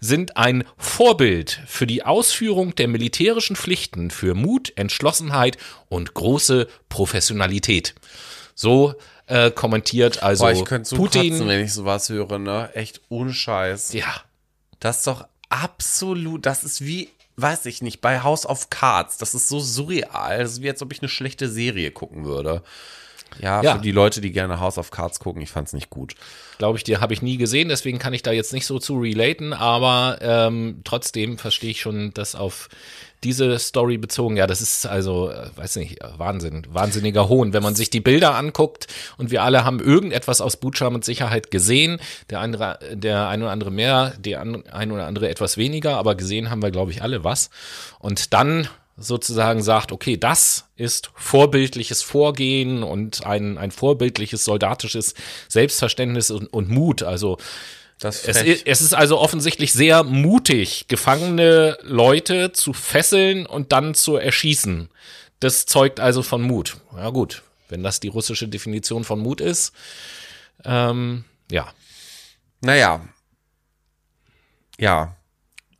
Speaker 1: sind ein Vorbild für die Ausführung der militärischen Pflichten für Mut, Entschlossenheit und große Professionalität. So äh, kommentiert also
Speaker 2: Boah, ich könnte so
Speaker 1: Putin,
Speaker 2: kotzen, wenn ich sowas höre, ne? Echt ohne Scheiß.
Speaker 1: Ja.
Speaker 2: Das ist doch absolut, das ist wie weiß ich nicht, bei House of Cards. Das ist so surreal. Das ist wie, als ob ich eine schlechte Serie gucken würde. Ja,
Speaker 1: Ja.
Speaker 2: für die Leute, die gerne House of Cards gucken, ich fand's nicht gut.
Speaker 1: glaube ich dir, habe ich nie gesehen, deswegen kann ich da jetzt nicht so zu relaten, aber ähm, trotzdem verstehe ich schon, dass auf diese Story bezogen, ja, das ist also, äh, weiß nicht, Wahnsinn, wahnsinniger Hohn. Wenn man sich die Bilder anguckt und wir alle haben irgendetwas aus Bucha mit Sicherheit gesehen, der andere, der ein oder andere mehr, der ein oder andere etwas weniger, aber gesehen haben wir, glaube ich, alle was. Und dann sozusagen sagt, okay, das ist vorbildliches Vorgehen und ein, ein vorbildliches soldatisches Selbstverständnis und, und Mut. Also
Speaker 2: Das
Speaker 1: es, es ist also offensichtlich sehr mutig, gefangene Leute zu fesseln und dann zu erschießen. Das zeugt also von Mut. Ja gut, wenn das die russische Definition von Mut ist, ähm, ja,
Speaker 2: Naja. Ja.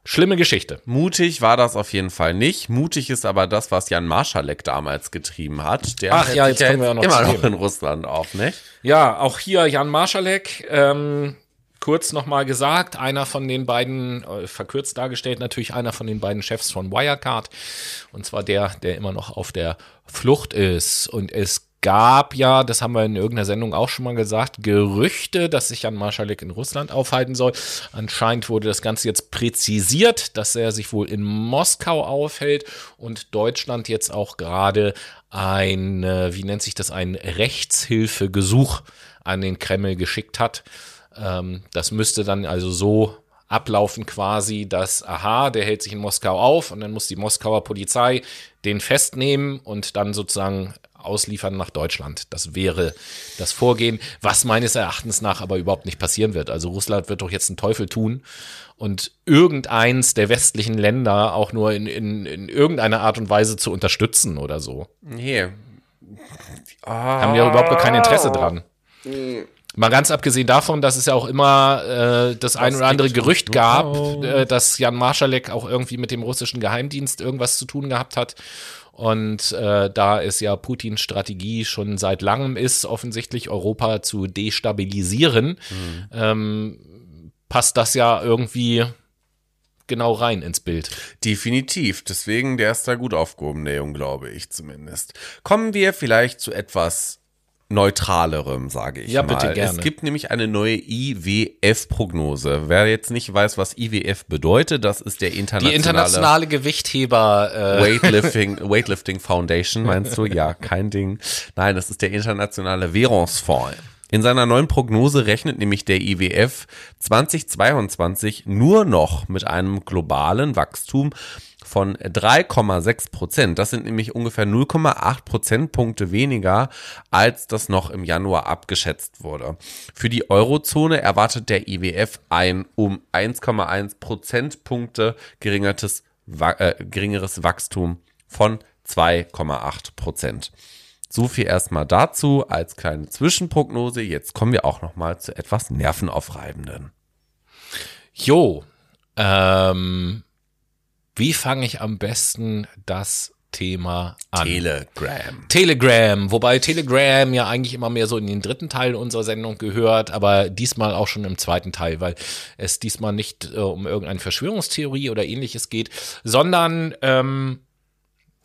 Speaker 1: Schlimme Geschichte.
Speaker 2: Mutig war das auf jeden Fall nicht. Mutig ist aber das, was Jan Marschalek damals getrieben hat. Der
Speaker 1: Ach ja, jetzt kommen wir auch noch
Speaker 2: immer noch in Russland auf, nicht?
Speaker 1: Ja, auch hier Jan Marschalek, ähm, kurz nochmal gesagt, einer von den beiden, äh, verkürzt dargestellt natürlich einer von den beiden Chefs von Wirecard, und zwar der, der immer noch auf der Flucht ist. Und es gab ja, das haben wir in irgendeiner Sendung auch schon mal gesagt, Gerüchte, dass sich Jan Marschalek in Russland aufhalten soll. Anscheinend wurde das Ganze jetzt präzisiert, dass er sich wohl in Moskau aufhält und Deutschland jetzt auch gerade ein, äh, wie nennt sich das, ein Rechtshilfegesuch an den Kreml geschickt hat. Ähm, das müsste dann also so ablaufen quasi, dass, aha, der hält sich in Moskau auf und dann muss die Moskauer Polizei den festnehmen und dann sozusagen ausliefern nach Deutschland. Das wäre das Vorgehen, was meines Erachtens nach aber überhaupt nicht passieren wird. Also Russland wird doch jetzt einen Teufel tun und irgendeins der westlichen Länder auch nur in, in, in irgendeiner Art und Weise zu unterstützen oder so.
Speaker 2: Nee.
Speaker 1: Haben ja überhaupt gar kein Interesse dran. Mal ganz abgesehen davon, dass es ja auch immer äh, das ein oder andere Gerücht gab, äh, dass Jan Marschalek auch irgendwie mit dem russischen Geheimdienst irgendwas zu tun gehabt hat. Und äh, da es ja Putins Strategie schon seit langem ist, offensichtlich Europa zu destabilisieren, ähm, passt das ja irgendwie genau rein ins Bild.
Speaker 2: Definitiv. Deswegen, der ist da gut aufgehoben, der Junge, glaube ich zumindest. Kommen wir vielleicht zu etwas neutralerem, sage ich
Speaker 1: Ja,
Speaker 2: mal.
Speaker 1: bitte gerne.
Speaker 2: Es gibt nämlich eine neue IWF-Prognose. Wer jetzt nicht weiß, was IWF bedeutet, das ist der
Speaker 1: Die
Speaker 2: internationale,
Speaker 1: internationale Gewichtheber äh,
Speaker 2: Weightlifting, Weightlifting Foundation, meinst du? Ja, kein Ding. Nein, das ist der internationale Währungsfonds. In seiner neuen Prognose rechnet nämlich der IWF 2022 nur noch mit einem globalen Wachstum von 3,6 Prozent. Das sind nämlich ungefähr 0,8 Prozentpunkte weniger, als das noch im Januar abgeschätzt wurde. Für die Eurozone erwartet der IWF ein um 1,1 Prozentpunkte geringertes, äh, geringeres Wachstum von 2,8 Prozent. So viel erstmal dazu als kleine Zwischenprognose. Jetzt kommen wir auch noch mal zu etwas nervenaufreibenden.
Speaker 1: Jo, ähm, wie fange ich am besten das Thema an?
Speaker 2: Telegram.
Speaker 1: Telegram, wobei Telegram ja eigentlich immer mehr so in den dritten Teil unserer Sendung gehört, aber diesmal auch schon im zweiten Teil, weil es diesmal nicht äh, um irgendeine Verschwörungstheorie oder ähnliches geht, sondern ähm,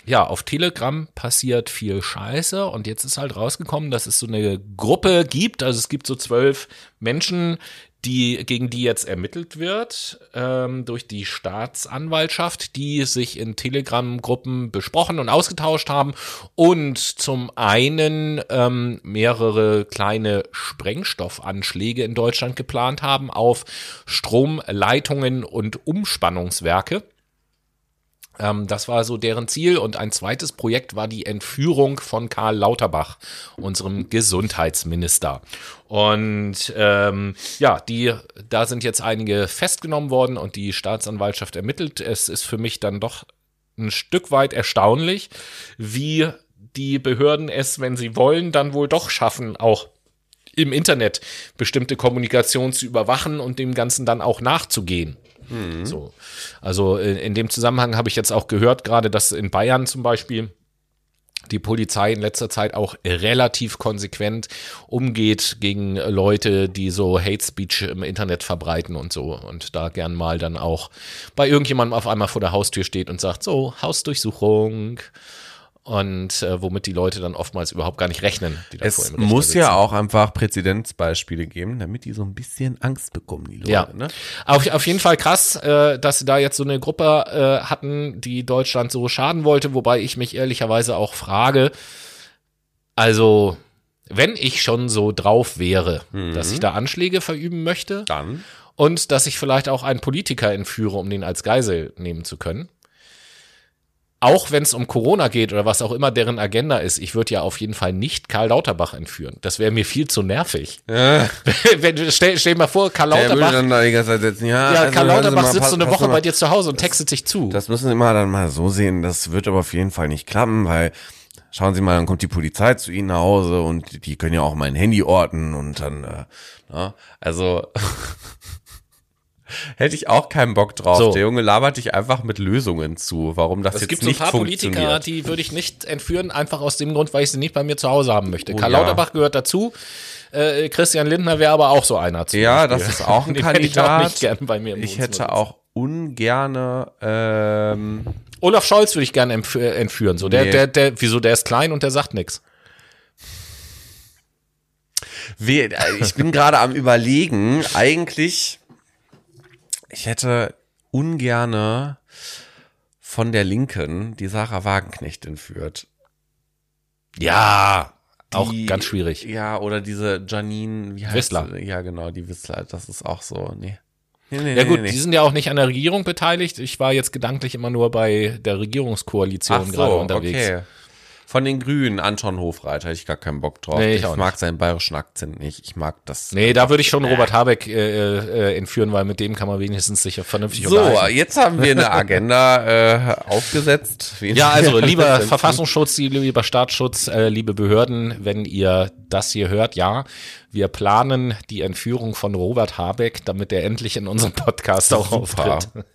Speaker 1: ja, auf Telegram passiert viel Scheiße und jetzt ist halt rausgekommen, dass es so eine Gruppe gibt, also es gibt so zwölf Menschen, die, gegen die jetzt ermittelt wird ähm, durch die Staatsanwaltschaft, die sich in Telegram-Gruppen besprochen und ausgetauscht haben und zum einen ähm, mehrere kleine Sprengstoffanschläge in Deutschland geplant haben auf Stromleitungen und Umspannungswerke. Ähm, das war so deren Ziel. Und ein zweites Projekt war die Entführung von Karl Lauterbach, unserem Gesundheitsminister. Und ähm, ja, die, da sind jetzt einige festgenommen worden und die Staatsanwaltschaft ermittelt. Es ist für mich dann doch ein Stück weit erstaunlich, wie die Behörden es, wenn sie wollen, dann wohl doch schaffen, auch im Internet bestimmte Kommunikation zu überwachen und dem Ganzen dann auch nachzugehen. So. Also in, in dem Zusammenhang habe ich jetzt auch gehört, gerade dass in Bayern zum Beispiel die Polizei in letzter Zeit auch relativ konsequent umgeht gegen Leute, die so Hate Speech im Internet verbreiten und so und da gern mal dann auch bei irgendjemandem auf einmal vor der Haustür steht und sagt, so, Hausdurchsuchung und äh, womit die Leute dann oftmals überhaupt gar nicht rechnen. Die da vor
Speaker 2: Es muss ja auch einfach Präzedenzbeispiele geben, damit die so ein bisschen Angst bekommen, die Leute.
Speaker 1: Ja,
Speaker 2: Ne?
Speaker 1: auf, auf jeden Fall krass, äh, dass sie da jetzt so eine Gruppe äh, hatten, die Deutschland so schaden wollte, wobei ich mich ehrlicherweise auch frage, also wenn ich schon so drauf wäre, dass ich da Anschläge verüben möchte
Speaker 2: Dann.
Speaker 1: und dass ich vielleicht auch einen Politiker entführe, um den als Geisel nehmen zu können. Auch wenn es um Corona geht oder was auch immer deren Agenda ist, ich würde ja auf jeden Fall nicht Karl Lauterbach entführen. Das wäre mir viel zu nervig. wenn, du- stell, stell dir mal vor, Karl
Speaker 2: Der würde
Speaker 1: Lauterbach
Speaker 2: dann da die ganze Zeit sitzen. Ja,
Speaker 1: ja,
Speaker 2: also
Speaker 1: Karl Lauterbach
Speaker 2: mal,
Speaker 1: sitzt
Speaker 2: pass-
Speaker 1: so eine Woche
Speaker 2: mal.
Speaker 1: bei dir zu Hause und textet sich zu.
Speaker 2: Das müssen Sie mal dann mal so sehen. Das wird aber auf jeden Fall nicht klappen, weil schauen Sie mal, dann kommt die Polizei zu Ihnen nach Hause und die können ja auch mein Handy orten und dann, äh, na, also hätte ich auch keinen Bock drauf.
Speaker 1: So.
Speaker 2: Der Junge labert dich einfach mit Lösungen zu, warum das
Speaker 1: es
Speaker 2: jetzt
Speaker 1: gibt so ein
Speaker 2: nicht
Speaker 1: paar Politiker,
Speaker 2: funktioniert.
Speaker 1: die würde ich nicht entführen, einfach aus dem Grund, weil ich sie nicht bei mir zu Hause haben möchte. Karl
Speaker 2: Oh ja.
Speaker 1: Lauterbach gehört dazu. Äh, Christian Lindner wäre aber auch so einer.
Speaker 2: Ja,
Speaker 1: Beispiel.
Speaker 2: das ist auch ein
Speaker 1: Den hätte ich auch
Speaker 2: Kandidat.
Speaker 1: nicht
Speaker 2: ich hätte auch ungerne ähm,
Speaker 1: Olaf Scholz würde ich gerne äh, entführen. So, der,
Speaker 2: Nee.
Speaker 1: der, der, wieso, der ist klein und der sagt nichts.
Speaker 2: Äh, Ich bin gerade am überlegen, eigentlich, ich hätte ungerne von der Linken die Sarah Wagenknecht entführt.
Speaker 1: Ja, auch
Speaker 2: Die-
Speaker 1: ganz schwierig.
Speaker 2: Ja, oder diese Janine, wie heißt
Speaker 1: Wissler.
Speaker 2: sie? Ja, genau, die Wissler, das ist auch so, nee. Nee, nee,
Speaker 1: Ja
Speaker 2: nee,
Speaker 1: gut, die sind ja auch nicht an der Regierung beteiligt. Ich war jetzt gedanklich immer nur bei der Regierungskoalition
Speaker 2: Ach
Speaker 1: gerade
Speaker 2: so,
Speaker 1: unterwegs.
Speaker 2: okay. Von den Grünen, Anton Hofreiter, hätte ich gar keinen Bock drauf.
Speaker 1: Nee, ich
Speaker 2: ich mag seinen bayerischen Akzent nicht. Ich mag das.
Speaker 1: Nee, da würde ich schon Robert Habeck äh, äh, entführen, weil mit dem kann man wenigstens sich vernünftig
Speaker 2: So, jetzt haben wir eine Agenda äh, aufgesetzt.
Speaker 1: Ja, also lieber Verfassungsschutz, lieber Staatsschutz, äh, liebe Behörden, wenn ihr das hier hört, ja, wir planen die Entführung von Robert Habeck, damit er endlich in unserem Podcast auch
Speaker 2: Super.
Speaker 1: auftritt.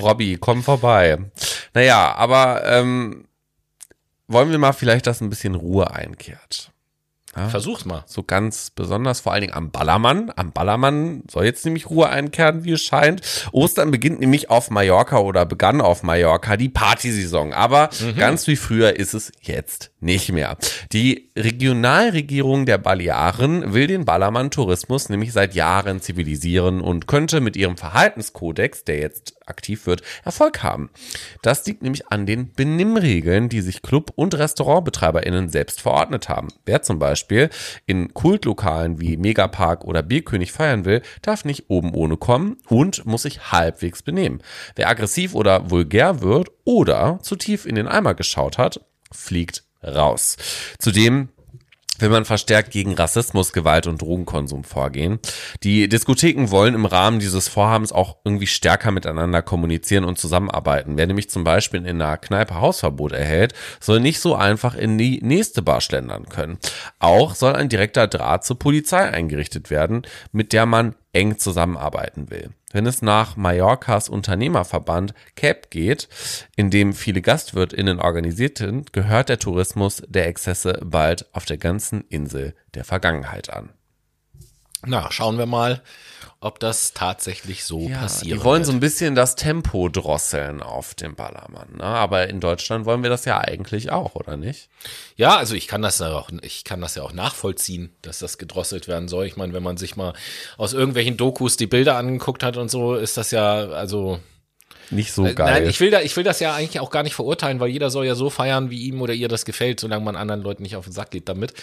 Speaker 2: Robby, komm vorbei. Naja, aber ähm, wollen wir mal vielleicht, dass ein bisschen Ruhe einkehrt.
Speaker 1: Versuch's mal.
Speaker 2: So ganz besonders, vor allen Dingen am Ballermann. Am Ballermann soll jetzt nämlich Ruhe einkehren, wie es scheint. Ostern beginnt nämlich auf Mallorca oder begann auf Mallorca die Partysaison. Aber ganz wie früher ist es jetzt nicht mehr. Die Regionalregierung der Balearen will den Ballermann-Tourismus nämlich seit Jahren zivilisieren und könnte mit ihrem Verhaltenskodex, der jetzt aktiv wird, Erfolg haben. Das liegt nämlich an den Benimmregeln, die sich Club- und RestaurantbetreiberInnen selbst verordnet haben. Wer zum Beispiel in Kultlokalen wie Megapark oder Bierkönig feiern will, darf nicht oben ohne kommen und muss sich halbwegs benehmen. Wer aggressiv oder vulgär wird oder zu tief in den Eimer geschaut hat, fliegt raus. Zudem will man verstärkt gegen Rassismus, Gewalt und Drogenkonsum vorgehen. Die Diskotheken wollen im Rahmen dieses Vorhabens auch irgendwie stärker miteinander kommunizieren und zusammenarbeiten. Wer nämlich zum Beispiel in einer Kneipe Hausverbot erhält, soll nicht so einfach in die nächste Bar schlendern können. Auch soll ein direkter Draht zur Polizei eingerichtet werden, mit der man eng zusammenarbeiten will. Wenn es nach Mallorcas Unternehmerverband CAP geht, in dem viele GastwirtInnen organisiert sind, gehört der Tourismus der Exzesse bald auf der ganzen Insel der Vergangenheit an.
Speaker 1: Na, schauen wir mal, ob das tatsächlich so passiert.
Speaker 2: die wollen so ein bisschen das Tempo drosseln auf dem Ballermann. Ne? Aber in Deutschland wollen wir das ja eigentlich auch, oder nicht?
Speaker 1: Ja, also ich kann das ja auch, ich kann das ja auch nachvollziehen, dass das gedrosselt werden soll. Ich meine, wenn man sich mal aus irgendwelchen Dokus die Bilder angeguckt hat und so, ist das ja, also
Speaker 2: Nicht so
Speaker 1: Äh,
Speaker 2: geil.
Speaker 1: Nein, ich will, da, ich will das ja eigentlich auch gar nicht verurteilen, weil jeder soll ja so feiern, wie ihm oder ihr das gefällt, solange man anderen Leuten nicht auf den Sack geht damit.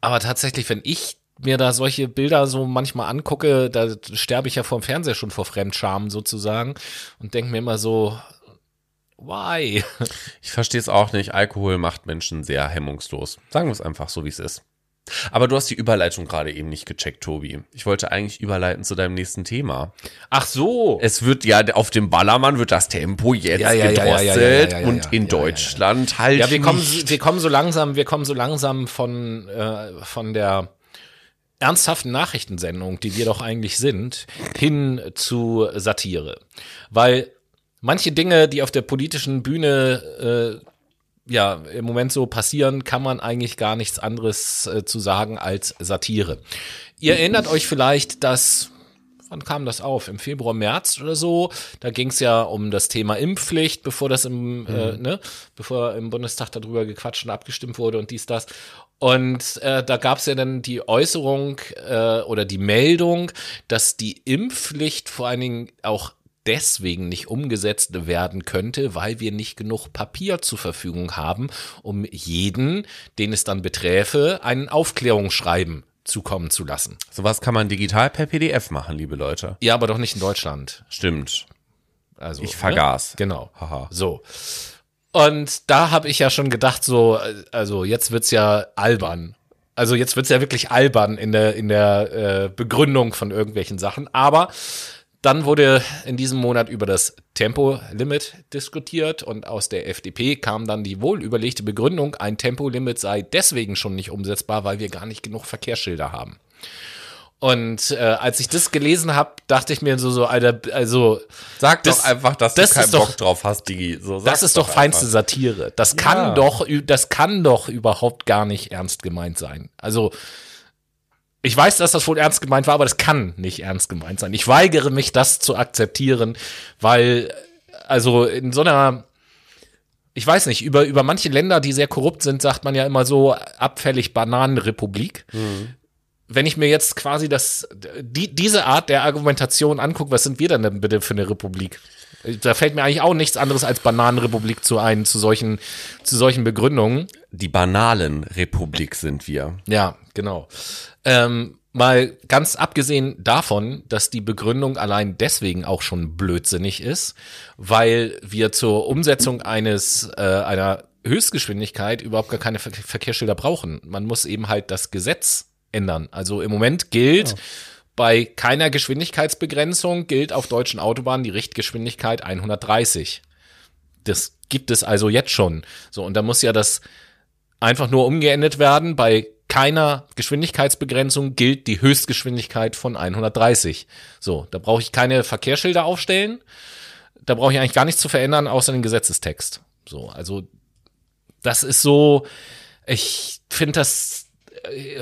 Speaker 1: Aber tatsächlich, wenn ich mir da solche Bilder so manchmal angucke, da sterbe ich ja vorm Fernseher schon vor Fremdscham sozusagen und denke mir immer so, why?
Speaker 2: Ich verstehe es auch nicht. Alkohol macht Menschen sehr hemmungslos. Sagen wir es einfach so, wie es ist. Aber du hast die Überleitung gerade eben nicht gecheckt, Tobi. Ich wollte eigentlich überleiten zu deinem nächsten Thema.
Speaker 1: Ach so.
Speaker 2: Es wird ja auf dem Ballermann wird das Tempo jetzt
Speaker 1: Ja, ja,
Speaker 2: gedrosselt
Speaker 1: ja,
Speaker 2: und in. Deutschland halt
Speaker 1: Ja, wir kommen, wir kommen so langsam, wir kommen so langsam von, äh, von der ernsthaften Nachrichtensendung, die wir doch eigentlich sind, hin zu Satire. Weil manche Dinge, die auf der politischen Bühne äh, ja im Moment so passieren, kann man eigentlich gar nichts anderes äh, zu sagen als Satire. Ihr erinnert euch vielleicht, dass wann kam das auf? Im Februar, März oder so. Da ging es ja um das Thema Impfpflicht, bevor das im, äh, ne, bevor im Bundestag darüber gequatscht und abgestimmt wurde und dies, das. Und äh, da gab es ja dann die Äußerung äh, oder die Meldung, dass die Impfpflicht vor allen Dingen auch deswegen nicht umgesetzt werden könnte, weil wir nicht genug Papier zur Verfügung haben, um jeden, den es dann beträfe, einen Aufklärungsschreiben zukommen zu lassen.
Speaker 2: Sowas kann man digital per PDF machen, liebe Leute.
Speaker 1: Ja, aber doch nicht in Deutschland.
Speaker 2: Stimmt.
Speaker 1: Also,
Speaker 2: Ich vergaß.
Speaker 1: Ne? Genau.
Speaker 2: Haha.
Speaker 1: So. Und da habe ich ja schon gedacht, so, also jetzt wird's ja albern. Also jetzt wird's ja wirklich albern in der, in der äh, Begründung von irgendwelchen Sachen. Aber dann wurde in diesem Monat über das Tempolimit diskutiert und aus der FDP kam dann die wohl überlegte Begründung, ein Tempolimit sei deswegen schon nicht umsetzbar, weil wir gar nicht genug Verkehrsschilder haben. Und äh, als ich das gelesen habe, dachte ich mir so, so, Alter, also
Speaker 2: Sag
Speaker 1: Das-
Speaker 2: doch einfach, dass
Speaker 1: das
Speaker 2: du keinen
Speaker 1: ist doch-
Speaker 2: Bock drauf hast, Digi. So,
Speaker 1: das ist doch feinste
Speaker 2: einfach.
Speaker 1: Satire. Das kann
Speaker 2: Ja.
Speaker 1: doch, das kann doch überhaupt gar nicht ernst gemeint sein. Also, ich weiß, dass das wohl ernst gemeint war, aber das kann nicht ernst gemeint sein. Ich weigere mich, das zu akzeptieren, weil, also in so einer, ich weiß nicht, über, über manche Länder, die sehr korrupt sind, sagt man ja immer so abfällig Bananenrepublik. Wenn ich mir jetzt quasi das, die, diese Art der Argumentation angucke, was sind wir denn, denn bitte für eine Republik? Da fällt mir eigentlich auch nichts anderes als Bananenrepublik zu ein, zu solchen, zu solchen Begründungen.
Speaker 2: Die banalen Republik sind wir.
Speaker 1: Ja, genau. Ähm, mal ganz abgesehen davon, dass die Begründung allein deswegen auch schon blödsinnig ist, weil wir zur Umsetzung eines äh, einer Höchstgeschwindigkeit überhaupt gar keine Ver Verkehrsschilder brauchen. Man muss eben halt das Gesetz ändern. Also im Moment gilt, bei keiner Geschwindigkeitsbegrenzung gilt auf deutschen Autobahnen die Richtgeschwindigkeit 130. Das gibt es also jetzt schon. So, und da muss ja das einfach nur umgeändert werden. Bei keiner Geschwindigkeitsbegrenzung gilt die Höchstgeschwindigkeit von 130. So, da brauche ich keine Verkehrsschilder aufstellen. Da brauche ich eigentlich gar nichts zu verändern, außer den Gesetzestext. So, also das ist so, ich finde das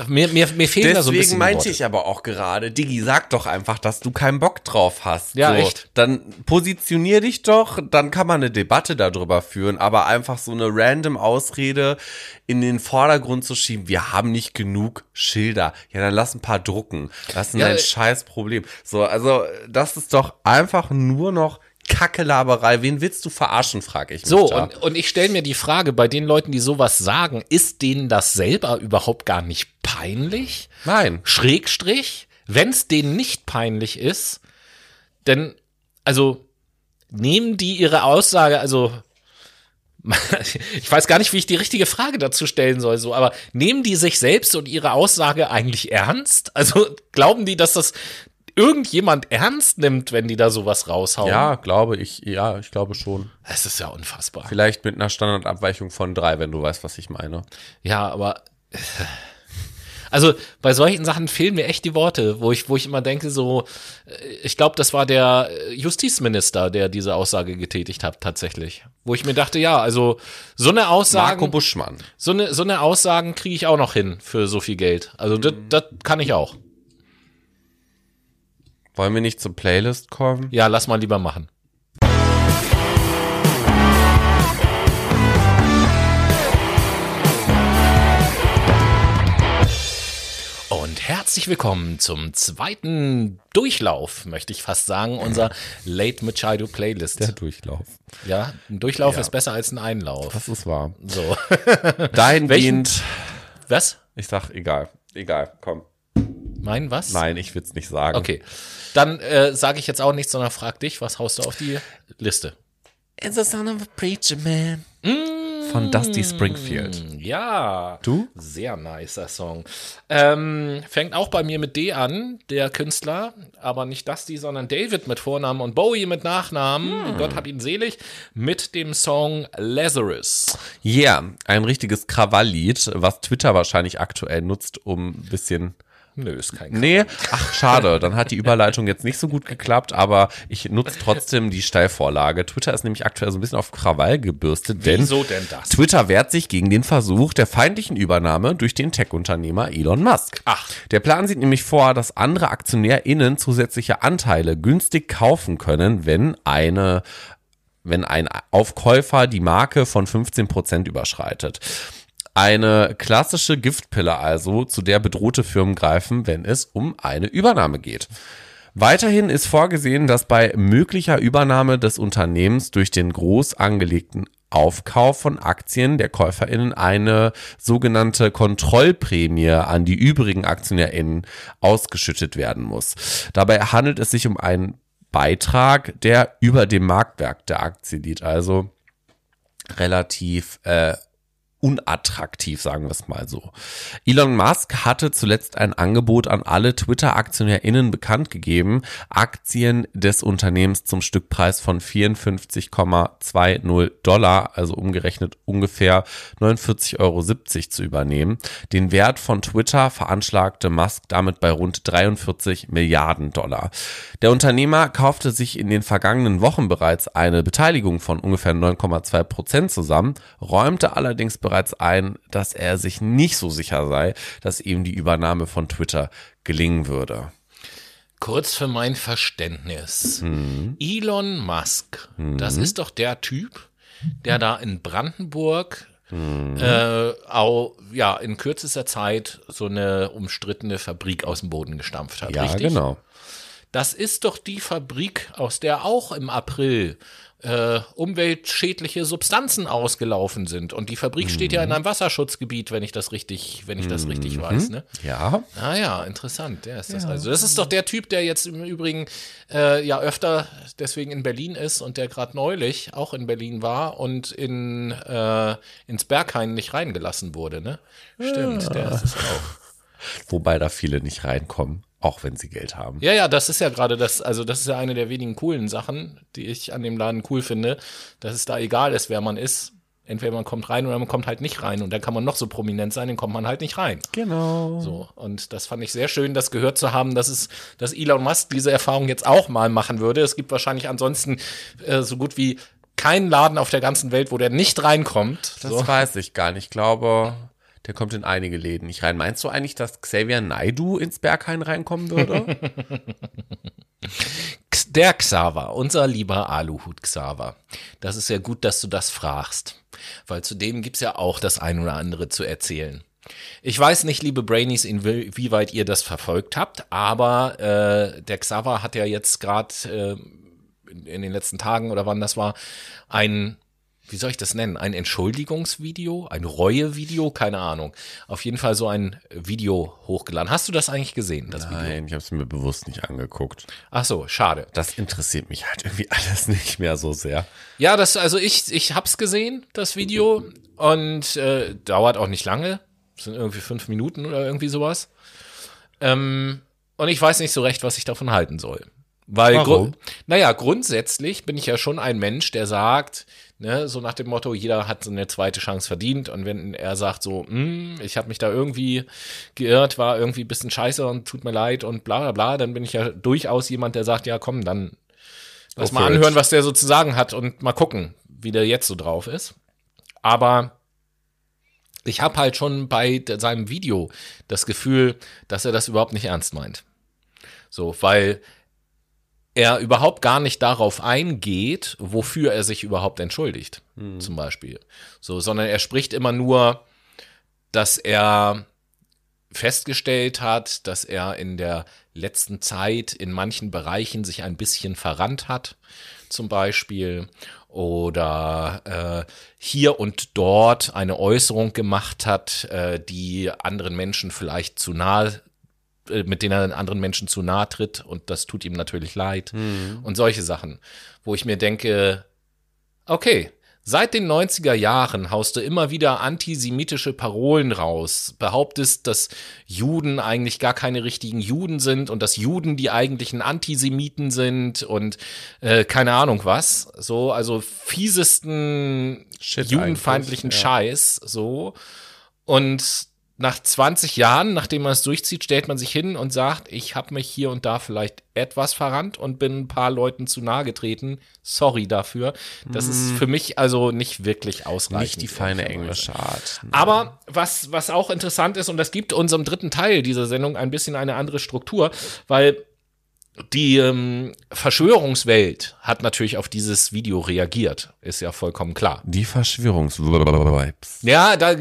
Speaker 1: mir, mir, mir fehlen da so ein bisschen
Speaker 2: Deswegen meinte ich aber auch gerade, Digi, sag doch einfach, dass du keinen Bock drauf hast.
Speaker 1: Ja, echt.
Speaker 2: Dann positionier dich doch, dann kann man eine Debatte darüber führen, aber einfach so eine random Ausrede in den Vordergrund zu schieben, wir haben nicht genug Schilder. Ja, dann lass ein paar drucken. Das ist
Speaker 1: Ja,
Speaker 2: ein
Speaker 1: äh,
Speaker 2: scheiß Problem. So, also das ist doch einfach nur noch Kackelaberei. Wen willst du verarschen, frage ich mich
Speaker 1: So,
Speaker 2: da.
Speaker 1: und, und ich stelle mir die Frage, bei den Leuten, die sowas sagen, ist denen das selber überhaupt gar nicht peinlich?
Speaker 2: Nein.
Speaker 1: Schrägstrich, wenn es denen nicht peinlich ist, denn, also, nehmen die ihre Aussage, also, ich weiß gar nicht, wie ich die richtige Frage dazu stellen soll, so, aber nehmen die sich selbst und ihre Aussage eigentlich ernst? Also, glauben die, dass das irgendjemand ernst nimmt, wenn die da sowas raushauen?
Speaker 2: Ja, glaube ich, ja, ich glaube schon.
Speaker 1: Das ist ja unfassbar.
Speaker 2: Vielleicht mit einer Standardabweichung von drei, wenn du weißt, was ich meine.
Speaker 1: Ja, aber also bei solchen Sachen fehlen mir echt die Worte, wo ich, wo ich immer denke, so, äh, ich glaube, das war der äh, Justizminister, der diese Aussage getätigt hat, tatsächlich. Wo ich mir dachte, ja, also so eine
Speaker 2: Marco
Speaker 1: Aussagen,
Speaker 2: Buschmann.
Speaker 1: so eine, so eine Aussagen kriege ich auch noch hin für so viel Geld. Also das kann ich auch.
Speaker 2: Wollen wir nicht zur Playlist kommen?
Speaker 1: Ja, lass mal lieber machen. Und herzlich willkommen zum zweiten Durchlauf, möchte ich fast sagen, unserer Late Machado Playlist.
Speaker 2: Der Durchlauf.
Speaker 1: ja, ein Durchlauf
Speaker 2: Ja.
Speaker 1: ist besser als ein Einlauf.
Speaker 2: Das ist wahr.
Speaker 1: So.
Speaker 2: Dahingehend,
Speaker 1: Was?
Speaker 2: ich sag, egal. Egal, komm.
Speaker 1: Mein was?
Speaker 2: Nein, ich will's nicht sagen.
Speaker 1: Okay. Dann äh, sage ich jetzt auch nichts, sondern frag dich, was haust du auf die Liste?
Speaker 2: It's the son of a preacher man. Von Dusty Springfield.
Speaker 1: Ja.
Speaker 2: Du?
Speaker 1: Sehr nicer Song. Ähm, fängt auch bei mir mit D an, der Künstler, aber nicht Dusty, sondern David mit Vornamen und Bowie mit Nachnamen. Gott hab ihn selig. Mit dem Song Lazarus.
Speaker 2: Ja, yeah, ein richtiges Krawalllied, was Twitter wahrscheinlich aktuell nutzt, um ein bisschen
Speaker 1: Nö, ist kein
Speaker 2: Nee, ach schade, dann hat die Überleitung jetzt nicht so gut geklappt, aber ich nutze trotzdem die Steilvorlage. Twitter ist nämlich aktuell so ein bisschen auf Krawall gebürstet, denn
Speaker 1: Wieso denn das?
Speaker 2: Twitter wehrt sich gegen den Versuch der feindlichen Übernahme durch den Tech-Unternehmer Elon Musk.
Speaker 1: Ach.
Speaker 2: Der Plan sieht nämlich vor, dass andere AktionärInnen zusätzliche Anteile günstig kaufen können, wenn eine wenn ein Aufkäufer die Marke von 15% überschreitet. Eine klassische Giftpille also, zu der bedrohte Firmen greifen, wenn es um eine Übernahme geht. Weiterhin ist vorgesehen, dass bei möglicher Übernahme des Unternehmens durch den groß angelegten Aufkauf von Aktien der KäuferInnen eine sogenannte Kontrollprämie an die übrigen AktionärInnen ausgeschüttet werden muss. Dabei handelt es sich um einen Beitrag, der über dem Marktwert der Aktie liegt, also relativ äh, unattraktiv, sagen wir es mal so. Elon Musk hatte zuletzt ein Angebot an alle Twitter-AktionärInnen bekannt gegeben, Aktien des Unternehmens zum Stückpreis von 54,20 Dollar, also umgerechnet ungefähr 49,70 Euro zu übernehmen. Den Wert von Twitter veranschlagte Musk damit bei rund 43 Milliarden Dollar. Der Unternehmer kaufte sich in den vergangenen Wochen bereits eine Beteiligung von ungefähr 9,2 Prozent zusammen, räumte allerdings bereits ein, dass er sich nicht so sicher sei, dass ihm die Übernahme von Twitter gelingen würde.
Speaker 1: Kurz für mein Verständnis.
Speaker 2: Mhm.
Speaker 1: Elon Musk, das ist doch der Typ, der da in Brandenburg
Speaker 2: Mhm.
Speaker 1: äh, auch, ja, in kürzester Zeit so eine umstrittene Fabrik aus dem Boden gestampft hat,
Speaker 2: Ja,
Speaker 1: richtig?
Speaker 2: genau.
Speaker 1: Das ist doch die Fabrik, aus der auch im April äh, umweltschädliche Substanzen ausgelaufen sind. Und die Fabrik steht ja in einem Wasserschutzgebiet, wenn ich das richtig, wenn ich das richtig weiß. Ne?
Speaker 2: Ja.
Speaker 1: Ah ja, interessant. Der ist das also. Das ist doch der Typ, der jetzt im Übrigen äh, ja öfter deswegen in Berlin ist und der gerade neulich auch in Berlin war und in äh, ins Berghain nicht reingelassen wurde. Ne? Stimmt, der ist es auch.
Speaker 2: Wobei da viele nicht reinkommen, auch wenn sie Geld haben.
Speaker 1: Ja, ja, das ist ja gerade das, also das ist ja eine der wenigen coolen Sachen, die ich an dem Laden cool finde, dass es da egal ist, wer man ist. Entweder man kommt rein oder man kommt halt nicht rein. Und dann kann man noch so prominent sein, dann kommt man halt nicht rein.
Speaker 2: Genau.
Speaker 1: So. Und das fand ich sehr schön, das gehört zu haben, dass es, dass Elon Musk diese Erfahrung jetzt auch mal machen würde. Es gibt wahrscheinlich ansonsten äh, so gut wie keinen Laden auf der ganzen Welt, wo der nicht reinkommt.
Speaker 2: Das
Speaker 1: so.
Speaker 2: weiß ich gar nicht. Ich glaube, der kommt in einige Läden nicht rein. Meinst du eigentlich, dass Xavier Naidu ins Berghain reinkommen würde?
Speaker 1: Der Xaver, unser lieber Aluhut Xaver. Das ist ja gut, dass du das fragst, weil zu dem gibt's ja auch das ein oder andere zu erzählen. Ich weiß nicht, liebe Brainies, inwieweit ihr das verfolgt habt, aber äh, der Xaver hat ja jetzt gerade äh, in, in den letzten Tagen oder wann das war, ein, wie soll ich das nennen, ein Entschuldigungsvideo, ein Reuevideo, keine Ahnung. Auf jeden Fall so ein Video hochgeladen. Hast du das eigentlich gesehen, das Video?
Speaker 2: Nein, ich habe es mir bewusst nicht angeguckt.
Speaker 1: Ach so, schade.
Speaker 2: Das interessiert mich halt irgendwie alles nicht mehr so sehr.
Speaker 1: Ja, das, also ich, ich hab's gesehen, das Video, und äh, dauert auch nicht lange. Das sind irgendwie fünf Minuten oder irgendwie sowas. Ähm, und ich weiß nicht so recht, was ich davon halten soll. Weil,
Speaker 2: Warum?
Speaker 1: gru- naja, grundsätzlich bin ich ja schon ein Mensch, der sagt, ne, so nach dem Motto, jeder hat so eine zweite Chance verdient. Und wenn er sagt so, hm, ich habe mich da irgendwie geirrt, war irgendwie ein bisschen scheiße und tut mir leid und bla bla bla, dann bin ich ja durchaus jemand, der sagt, ja komm, dann lass mal
Speaker 2: for it.
Speaker 1: anhören, was der so zu sagen hat und mal gucken, wie der jetzt so drauf ist. Aber ich habe halt schon bei seinem Video das Gefühl, dass er das überhaupt nicht ernst meint. So, weil er überhaupt gar nicht darauf eingeht, wofür er sich überhaupt entschuldigt, zum Beispiel. So, sondern er spricht immer nur, dass er festgestellt hat, dass er in der letzten Zeit in manchen Bereichen sich ein bisschen verrannt hat, zum Beispiel, oder äh, hier und dort eine Äußerung gemacht hat, äh, die anderen Menschen vielleicht zu nahe mit denen er anderen Menschen zu nahe tritt und das tut ihm natürlich leid und solche Sachen, wo ich mir denke, okay, seit den 90er Jahren haust du immer wieder antisemitische Parolen raus, behauptest, dass Juden eigentlich gar keine richtigen Juden sind und dass Juden die eigentlichen Antisemiten sind und äh, keine Ahnung was, so, also fiesesten
Speaker 2: Shit
Speaker 1: judenfeindlichen
Speaker 2: ja.
Speaker 1: Scheiß, so. Und nach 20 Jahren, nachdem man es durchzieht, stellt man sich hin und sagt, ich habe mich hier und da vielleicht etwas verrannt und bin ein paar Leuten zu nahe getreten. Sorry dafür. Das ist für mich also nicht wirklich ausreichend.
Speaker 2: Mhm. Nicht die feine englische Art.
Speaker 1: Aber was, was auch interessant ist, und das gibt unserem dritten Teil dieser Sendung ein bisschen eine andere Struktur, weil die ähm, Verschwörungswelt hat natürlich auf dieses Video reagiert. Ist ja vollkommen klar.
Speaker 2: Die Verschwörungsvibes.
Speaker 1: Ja, da,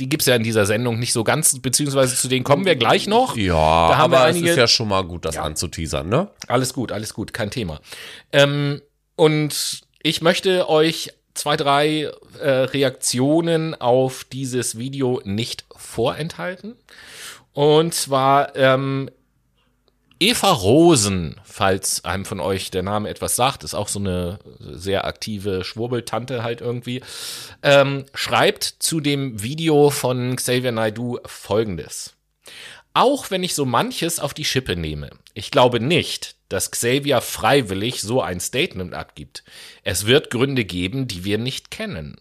Speaker 1: die gibt's ja in dieser Sendung nicht so ganz, beziehungsweise zu denen kommen wir gleich noch.
Speaker 2: Ja,
Speaker 1: Da haben wir
Speaker 2: aber es ist ja schon mal gut, das anzuteasern, ne?
Speaker 1: Alles gut, alles gut, kein Thema. Ähm, und ich möchte euch zwei, drei äh, Reaktionen auf dieses Video nicht vorenthalten. Und zwar ähm, Eva Rosen, falls einem von euch der Name etwas sagt, ist auch so eine sehr aktive Schwurbeltante halt irgendwie, ähm, schreibt zu dem Video von Xavier Naidoo folgendes. Auch wenn ich so manches auf die Schippe nehme, ich glaube nicht, dass Xavier freiwillig so ein Statement abgibt. Es wird Gründe geben, die wir nicht kennen.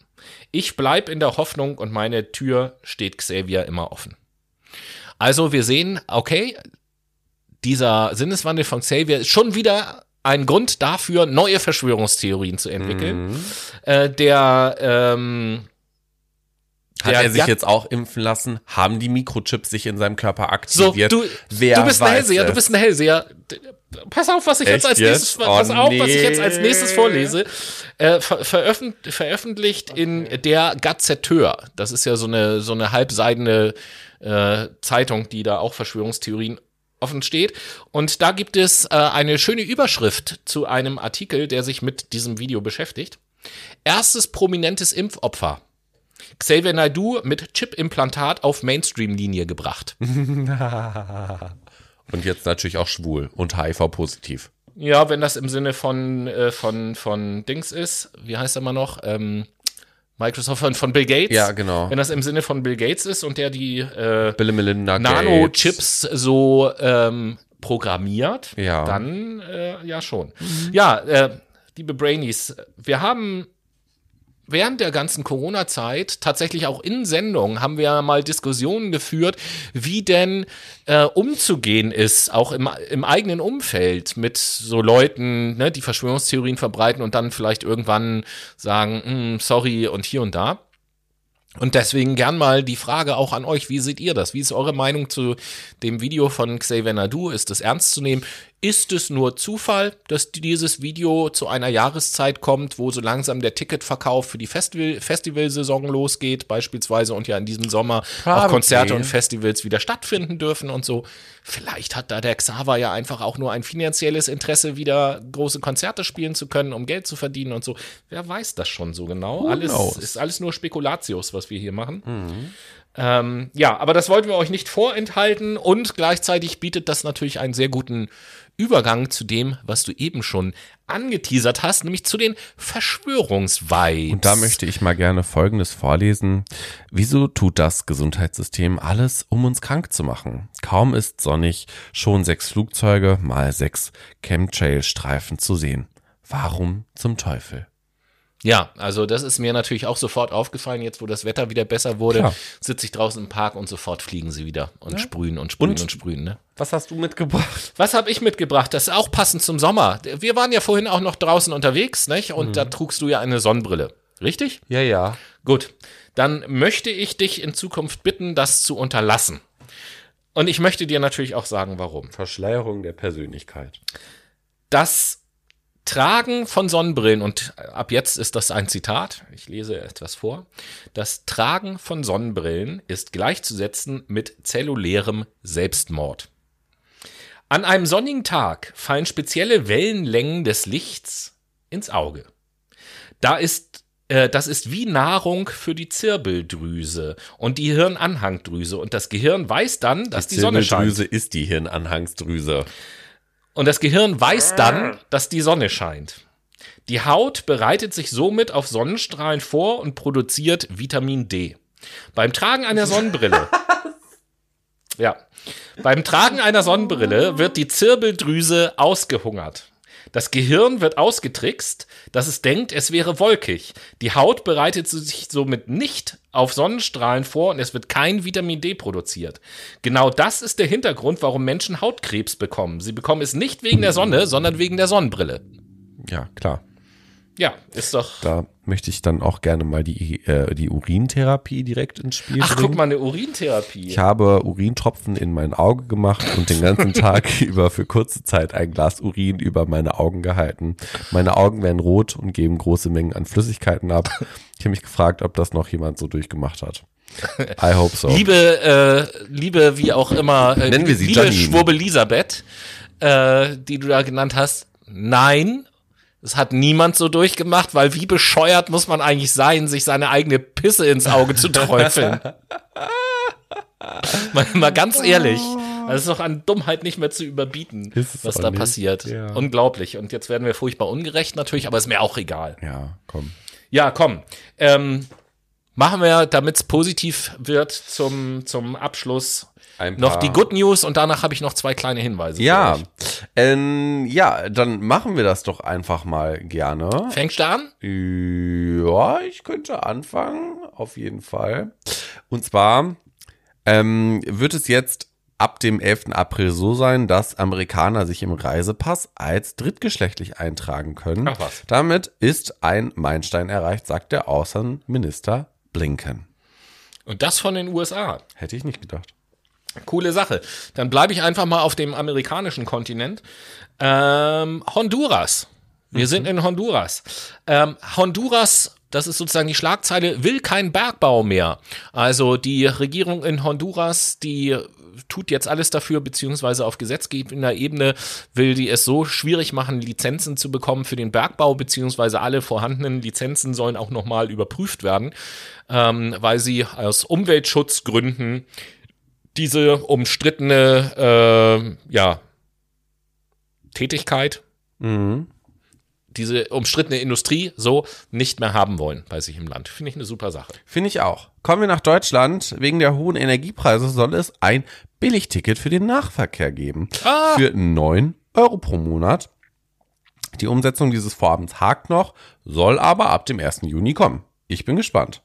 Speaker 1: Ich bleib in der Hoffnung und meine Tür steht Xavier immer offen. Also wir sehen, okay, dieser Sinneswandel von Xavier ist schon wieder ein Grund dafür, neue Verschwörungstheorien zu entwickeln. Äh, der ähm,
Speaker 2: Hat
Speaker 1: der-
Speaker 2: er sich
Speaker 1: der-
Speaker 2: jetzt auch impfen lassen? Haben die Mikrochips sich in seinem Körper
Speaker 1: So,
Speaker 2: aktiviert?
Speaker 1: du,
Speaker 2: Wer
Speaker 1: du bist ein Hellseher, du bist ein Hellseher. Pass auf, was ich jetzt als nächstes,
Speaker 2: jetzt?
Speaker 1: pass
Speaker 2: Oh,
Speaker 1: auf, was ich jetzt als
Speaker 2: nee.
Speaker 1: nächstes vorlese. Äh, ver veröffent veröffentlicht in der Gazetteur. Das ist ja so eine, so eine halbseidene äh, Zeitung, die da auch Verschwörungstheorien offen steht. Und da gibt es äh, eine schöne Überschrift zu einem Artikel, der sich mit diesem Video beschäftigt. Erstes prominentes Impfopfer. Xavier Naidoo mit Chip-Implantat auf Mainstream-Linie gebracht.
Speaker 2: Und jetzt natürlich auch schwul und HIV-positiv.
Speaker 1: Ja, wenn das im Sinne von, äh, von, von Dings ist, wie heißt er mal noch? Ähm, Microsoft von, von Bill Gates.
Speaker 2: Ja, genau.
Speaker 1: Wenn das im Sinne von Bill Gates ist und der die äh, Nano-Chips so ähm, programmiert,
Speaker 2: Ja.
Speaker 1: dann äh, ja schon. Ja, äh, liebe Brainies, wir haben während der ganzen Corona-Zeit, tatsächlich auch in Sendungen, haben wir mal Diskussionen geführt, wie denn äh, umzugehen ist, auch im, im eigenen Umfeld mit so Leuten, ne, die Verschwörungstheorien verbreiten und dann vielleicht irgendwann sagen, "Hm, sorry und hier und da. Und deswegen gern mal die Frage auch an euch, wie seht ihr das? Wie ist eure Meinung zu dem Video von Xavier Nadu? Ist es ernst zu nehmen? Ist es nur Zufall, dass dieses Video zu einer Jahreszeit kommt, wo so langsam der Ticketverkauf für die Festival Festivalsaison losgeht, beispielsweise, und ja in diesem Sommer auch
Speaker 2: Probably.
Speaker 1: Konzerte und Festivals wieder stattfinden dürfen und so. Vielleicht hat da der Xaver ja einfach auch nur ein finanzielles Interesse, wieder große Konzerte spielen zu können, um Geld zu verdienen und so. Wer weiß das schon so genau? Alles
Speaker 2: knows?
Speaker 1: ist alles nur Spekulatius, was wir hier machen. Ähm, ja, aber das wollten wir euch nicht vorenthalten und gleichzeitig bietet das natürlich einen sehr guten Übergang zu dem, was du eben schon angeteasert hast, nämlich zu den Verschwörungsvibes.
Speaker 2: Und da möchte ich mal gerne Folgendes vorlesen. Wieso tut das Gesundheitssystem alles, um uns krank zu machen? Kaum ist sonnig, schon sechs Flugzeuge mal sechs Chemtrail-Streifen zu sehen. Warum zum Teufel?
Speaker 1: Ja, also das ist mir natürlich auch sofort aufgefallen, jetzt wo das Wetter wieder besser wurde,
Speaker 2: Klar.
Speaker 1: sitze ich draußen im Park und sofort fliegen sie wieder und sprühen und sprühen und,
Speaker 2: Und-
Speaker 1: sprühen. Ne?
Speaker 2: Was hast du mitgebracht?
Speaker 1: Was habe ich mitgebracht? Das ist auch passend zum Sommer. Wir waren ja vorhin auch noch draußen unterwegs, nicht? Und da trugst du ja eine Sonnenbrille. Richtig?
Speaker 2: Ja, ja.
Speaker 1: Gut. Dann möchte ich dich in Zukunft bitten, das zu unterlassen. Und ich möchte dir natürlich auch sagen, warum.
Speaker 2: Verschleierung der Persönlichkeit.
Speaker 1: Das Tragen von Sonnenbrillen, und ab jetzt ist das ein Zitat, ich lese etwas vor. Das Tragen von Sonnenbrillen ist gleichzusetzen mit zellulärem Selbstmord. An einem sonnigen Tag fallen spezielle Wellenlängen des Lichts ins Auge. Da ist, äh, das ist wie Nahrung für die Zirbeldrüse und die Hirnanhangdrüse. Und das Gehirn weiß dann, dass die, Sonne scheint.
Speaker 2: Zirbeldrüse ist die Hirnanhangsdrüse.
Speaker 1: Und das Gehirn weiß dann, dass die Sonne scheint. Die Haut bereitet sich somit auf Sonnenstrahlen vor und produziert Vitamin D. Beim Tragen einer Sonnenbrille. ja. Beim Tragen einer Sonnenbrille wird die Zirbeldrüse ausgehungert. Das Gehirn wird ausgetrickst, dass es denkt, es wäre wolkig. Die Haut bereitet sich somit nicht auf Sonnenstrahlen vor und es wird kein Vitamin D produziert. Genau das ist der Hintergrund, warum Menschen Hautkrebs bekommen. Sie bekommen es nicht wegen der Sonne, sondern wegen der Sonnenbrille.
Speaker 2: Ja, klar.
Speaker 1: Ja, ist doch.
Speaker 2: Da möchte ich dann auch gerne mal die, äh, die Urintherapie direkt ins Spiel
Speaker 1: Ach,
Speaker 2: bringen.
Speaker 1: guck mal, eine Urintherapie.
Speaker 2: Ich habe Urintropfen in mein Auge gemacht und den ganzen Tag über für kurze Zeit ein Glas Urin über meine Augen gehalten. Meine Augen werden rot und geben große Mengen an Flüssigkeiten ab. Ich habe mich gefragt, ob das noch jemand so durchgemacht hat. I hope so.
Speaker 1: Liebe, äh, liebe, wie auch immer, äh,
Speaker 2: Nennen wir sie
Speaker 1: liebe
Speaker 2: Janine.
Speaker 1: Schwurbel Elisabeth, äh, die du da genannt hast, nein, es hat niemand so durchgemacht, weil wie bescheuert muss man eigentlich sein, sich seine eigene Pisse ins Auge zu träufeln. mal, mal ganz ehrlich, das ist doch an Dummheit nicht mehr zu überbieten, was da
Speaker 2: nicht,
Speaker 1: passiert.
Speaker 2: ja.
Speaker 1: Unglaublich. Und jetzt werden wir furchtbar ungerecht natürlich, aber ist mir auch egal.
Speaker 2: Ja, komm.
Speaker 1: Ja, komm. Ähm, machen wir, damit es positiv wird, zum, zum Abschluss noch die Good News und danach habe ich noch zwei kleine Hinweise.
Speaker 2: Ja, ähm, ja, dann machen wir das doch einfach mal gerne.
Speaker 1: Fängst du an?
Speaker 2: Ja, ich könnte anfangen, auf jeden Fall. Und zwar ähm, wird es jetzt ab dem 11. April so sein, dass Amerikaner sich im Reisepass als drittgeschlechtlich eintragen können.
Speaker 1: Ach was.
Speaker 2: Damit ist ein Meilenstein erreicht, sagt der Außenminister Blinken.
Speaker 1: Und das von den USA.
Speaker 2: Hätte ich nicht gedacht.
Speaker 1: Coole Sache. Dann bleibe ich einfach mal auf dem amerikanischen Kontinent. Ähm, Honduras. Wir sind in Honduras. Ähm, Honduras, das ist sozusagen die Schlagzeile, will kein Bergbau mehr. Also die Regierung in Honduras, die tut jetzt alles dafür, beziehungsweise auf gesetzgebender Ebene will die es so schwierig machen, Lizenzen zu bekommen für den Bergbau, beziehungsweise alle vorhandenen Lizenzen sollen auch nochmal überprüft werden, ähm, weil sie aus Umweltschutzgründen diese umstrittene äh, ja, Tätigkeit,
Speaker 2: Mhm.
Speaker 1: diese umstrittene Industrie so nicht mehr haben wollen bei sich im Land. Finde ich eine super Sache.
Speaker 2: Finde ich auch. Kommen wir nach Deutschland. Wegen der hohen Energiepreise soll es ein Billigticket für den Nahverkehr geben.
Speaker 1: Ah.
Speaker 2: Für 9 Euro pro Monat. Die Umsetzung dieses Vorhabens hakt noch, soll aber ab dem 1. Juni kommen. Ich bin gespannt.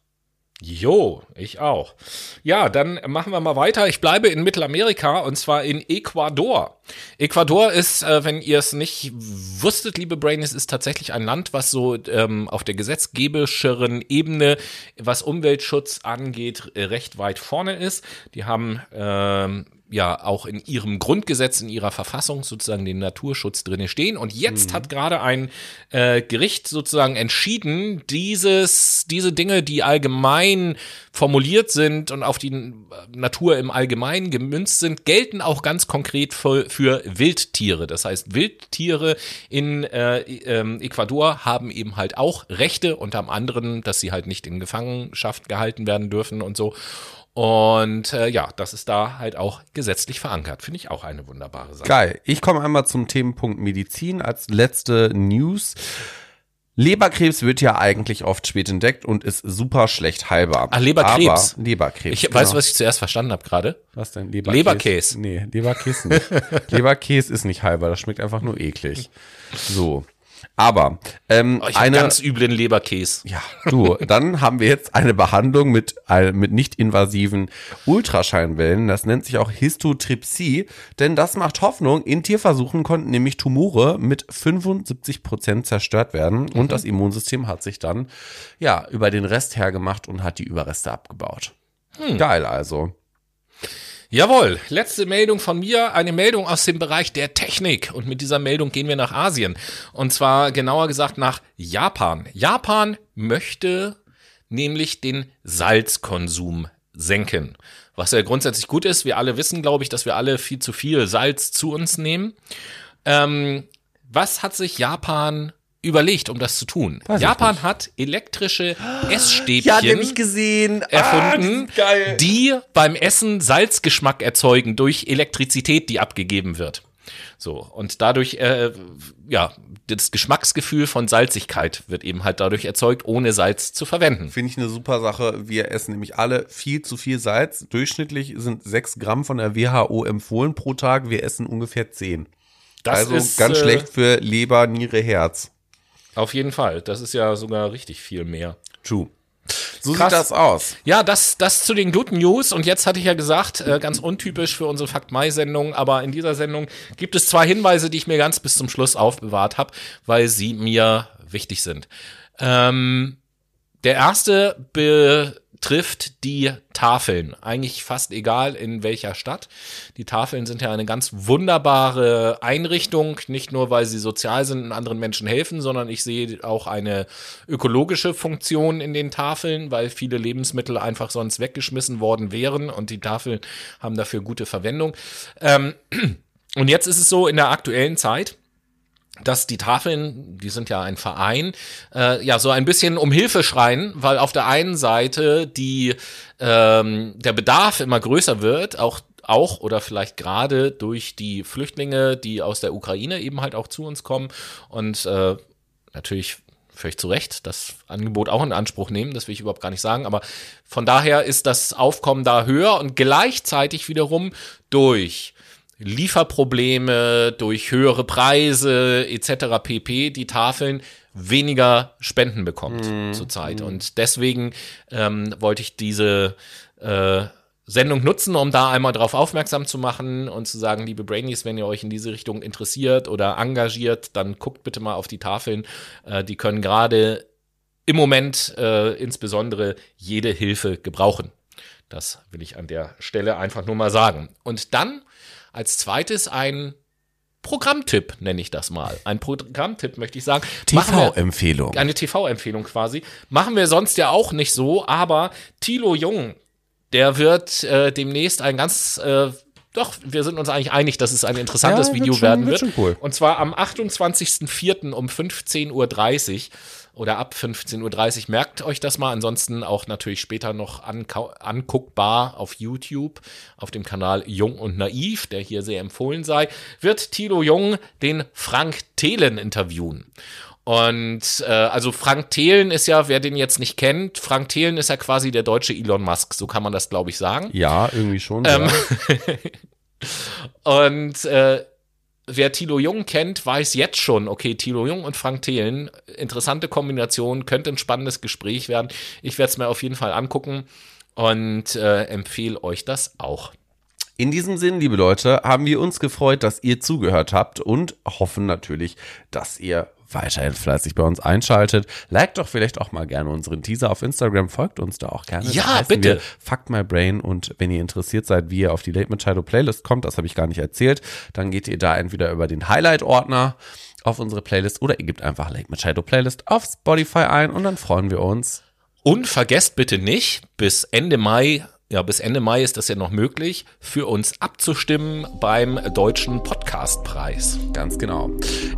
Speaker 1: Jo, ich auch. Ja, dann machen wir mal weiter. Ich bleibe in Mittelamerika und zwar in Ecuador. Ecuador ist, äh, wenn ihr es nicht wusstet, liebe Brainies, ist tatsächlich ein Land, was so ähm, auf der gesetzgebischeren Ebene, was Umweltschutz angeht, äh, recht weit vorne ist. Die haben ähm, ja auch in ihrem Grundgesetz, in ihrer Verfassung sozusagen den Naturschutz drinne stehen. Und jetzt hat gerade ein äh, Gericht sozusagen entschieden, dieses, diese Dinge, die allgemein formuliert sind und auf die äh, Natur im Allgemeinen gemünzt sind, gelten auch ganz konkret für, für Wildtiere. Das heißt, Wildtiere in äh, ähm, Ecuador haben eben halt auch Rechte, unter anderem, dass sie halt nicht in Gefangenschaft gehalten werden dürfen und so. Und äh, ja, das ist da halt auch gesetzlich verankert. Finde ich auch eine wunderbare Sache.
Speaker 2: Geil. Ich komme einmal zum Themenpunkt Medizin als letzte News. Leberkrebs wird ja eigentlich oft spät entdeckt und ist super schlecht heilbar.
Speaker 1: Ah, Leberkrebs.
Speaker 2: Aber Leberkrebs.
Speaker 1: Ich weiß, was ich zuerst verstanden habe gerade.
Speaker 2: Was denn? Leberkäse?
Speaker 1: Leberkäse.
Speaker 2: Nee, Leberkäse nicht. Leberkäse ist nicht heilbar, das schmeckt einfach nur eklig. So. Aber ähm,
Speaker 1: Oh, ich
Speaker 2: eine
Speaker 1: ganz üblen Leberkäse.
Speaker 2: ja, du, dann haben wir jetzt eine Behandlung mit, äh, mit nicht invasiven Ultraschallwellen. Das nennt sich auch Histotripsie, denn das macht Hoffnung. In Tierversuchen konnten nämlich Tumore mit 75 Prozent zerstört werden und das Immunsystem hat sich dann ja über den Rest hergemacht und hat die Überreste abgebaut. Geil also.
Speaker 1: Jawohl, letzte Meldung von mir, eine Meldung aus dem Bereich der Technik. Und mit dieser Meldung gehen wir nach Asien. Und zwar genauer gesagt nach Japan. Japan möchte nämlich den Salzkonsum senken. Was ja grundsätzlich gut ist. Wir alle wissen, glaube ich, dass wir alle viel zu viel Salz zu uns nehmen. Ähm, was hat sich Japan überlegt, um das zu tun?
Speaker 2: Weiß
Speaker 1: Japan hat elektrische Essstäbchen
Speaker 2: gesehen.
Speaker 1: erfunden, die beim Essen Salzgeschmack erzeugen durch Elektrizität, die abgegeben wird. So, und dadurch, äh, ja, das Geschmacksgefühl von Salzigkeit wird eben halt dadurch erzeugt, ohne Salz zu verwenden.
Speaker 2: Finde ich eine super Sache. Wir essen nämlich alle viel zu viel Salz. Durchschnittlich sind sechs Gramm von der WHO empfohlen pro Tag. Wir essen ungefähr zehn.
Speaker 1: Das
Speaker 2: also
Speaker 1: ist,
Speaker 2: ganz
Speaker 1: äh,
Speaker 2: schlecht für Leber, Niere, Herz.
Speaker 1: Auf jeden Fall. Das ist ja sogar richtig viel mehr.
Speaker 2: True. So
Speaker 1: Krass.
Speaker 2: sieht das aus.
Speaker 1: Ja, das, das zu den guten News. Und jetzt hatte ich ja gesagt, äh, ganz untypisch für unsere Fakt Mai-Sendung, aber in dieser Sendung gibt es zwei Hinweise, die ich mir ganz bis zum Schluss aufbewahrt habe, weil sie mir wichtig sind. Ähm, der erste betrifft die Tafeln. Eigentlich fast egal in welcher Stadt. Die Tafeln sind ja eine ganz wunderbare Einrichtung, nicht nur weil sie sozial sind und anderen Menschen helfen, sondern ich sehe auch eine ökologische Funktion in den Tafeln, weil viele Lebensmittel einfach sonst weggeschmissen worden wären und die Tafeln haben dafür gute Verwendung. Ähm, und jetzt ist es so in der aktuellen Zeit, dass die Tafeln, die sind ja ein Verein, äh, ja so ein bisschen um Hilfe schreien, weil auf der einen Seite die ähm, der Bedarf immer größer wird, auch auch oder vielleicht gerade durch die Flüchtlinge, die aus der Ukraine eben halt auch zu uns kommen. Und äh, natürlich völlig zu Recht das Angebot auch in Anspruch nehmen, das will ich überhaupt gar nicht sagen, aber von daher ist das Aufkommen da höher und gleichzeitig wiederum durch Lieferprobleme, durch höhere Preise etc. pp. die Tafeln weniger Spenden bekommt zurzeit. Und deswegen ähm, wollte ich diese äh, Sendung nutzen, um da einmal drauf aufmerksam zu machen und zu sagen, liebe Brainies, wenn ihr euch in diese Richtung interessiert oder engagiert, dann guckt bitte mal auf die Tafeln. Äh, die können gerade im Moment äh, insbesondere jede Hilfe gebrauchen. Das will ich an der Stelle einfach nur mal sagen. Und dann als zweites ein Programmtipp, nenne ich das mal. Ein Programmtipp möchte ich sagen.
Speaker 2: TV-Empfehlung.
Speaker 1: eine TV-Empfehlung quasi. Machen wir sonst ja auch nicht so, aber Thilo Jung, der wird äh, demnächst ein ganz äh, doch, wir sind uns eigentlich einig, dass es ein interessantes
Speaker 2: Ja,
Speaker 1: Video
Speaker 2: schon-
Speaker 1: werden
Speaker 2: wird
Speaker 1: wird.
Speaker 2: cool.
Speaker 1: Und zwar am 28.04. um 15.30 Uhr oder ab 15.30 Uhr. Merkt euch das mal. Ansonsten auch natürlich später noch anguckbar auf YouTube, auf dem Kanal Jung und Naiv, der hier sehr empfohlen sei, wird Thilo Jung den Frank Thelen interviewen. Und äh, also Frank Thelen ist ja, wer den jetzt nicht kennt, Frank Thelen ist ja quasi der deutsche Elon Musk, so kann man das, glaube ich, sagen.
Speaker 2: Ja, irgendwie schon.
Speaker 1: Ähm,
Speaker 2: ja.
Speaker 1: Und äh, wer Thilo Jung kennt, weiß jetzt schon, okay, Thilo Jung und Frank Thelen, interessante Kombination, könnte ein spannendes Gespräch werden. Ich werde es mir auf jeden Fall angucken und äh, empfehle euch das auch.
Speaker 2: In diesem Sinn, liebe Leute, haben wir uns gefreut, dass ihr zugehört habt und hoffen natürlich, dass ihr weiterhin fleißig bei uns einschaltet. Liked doch vielleicht auch mal gerne unseren Teaser auf Instagram, folgt uns da auch gerne.
Speaker 1: Ja, bitte.
Speaker 2: Wir Fuck My Brain und wenn ihr interessiert seid, wie ihr auf die Late Machado Playlist kommt, das habe ich gar nicht erzählt, dann geht ihr da entweder über den Highlight-Ordner auf unsere Playlist oder ihr gebt einfach Late Machado Playlist auf Spotify ein und dann freuen wir uns.
Speaker 1: Und vergesst bitte nicht, bis Ende Mai, ja, bis Ende Mai ist das ja noch möglich, für uns abzustimmen beim Deutschen Podcastpreis.
Speaker 2: Ganz genau.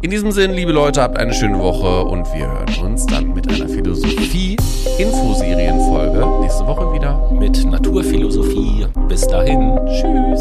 Speaker 2: In diesem Sinn, liebe Leute, habt eine schöne Woche und wir hören uns dann mit einer Philosophie-Infoserienfolge nächste Woche wieder.
Speaker 1: Mit Naturphilosophie. Bis dahin.
Speaker 2: Tschüss.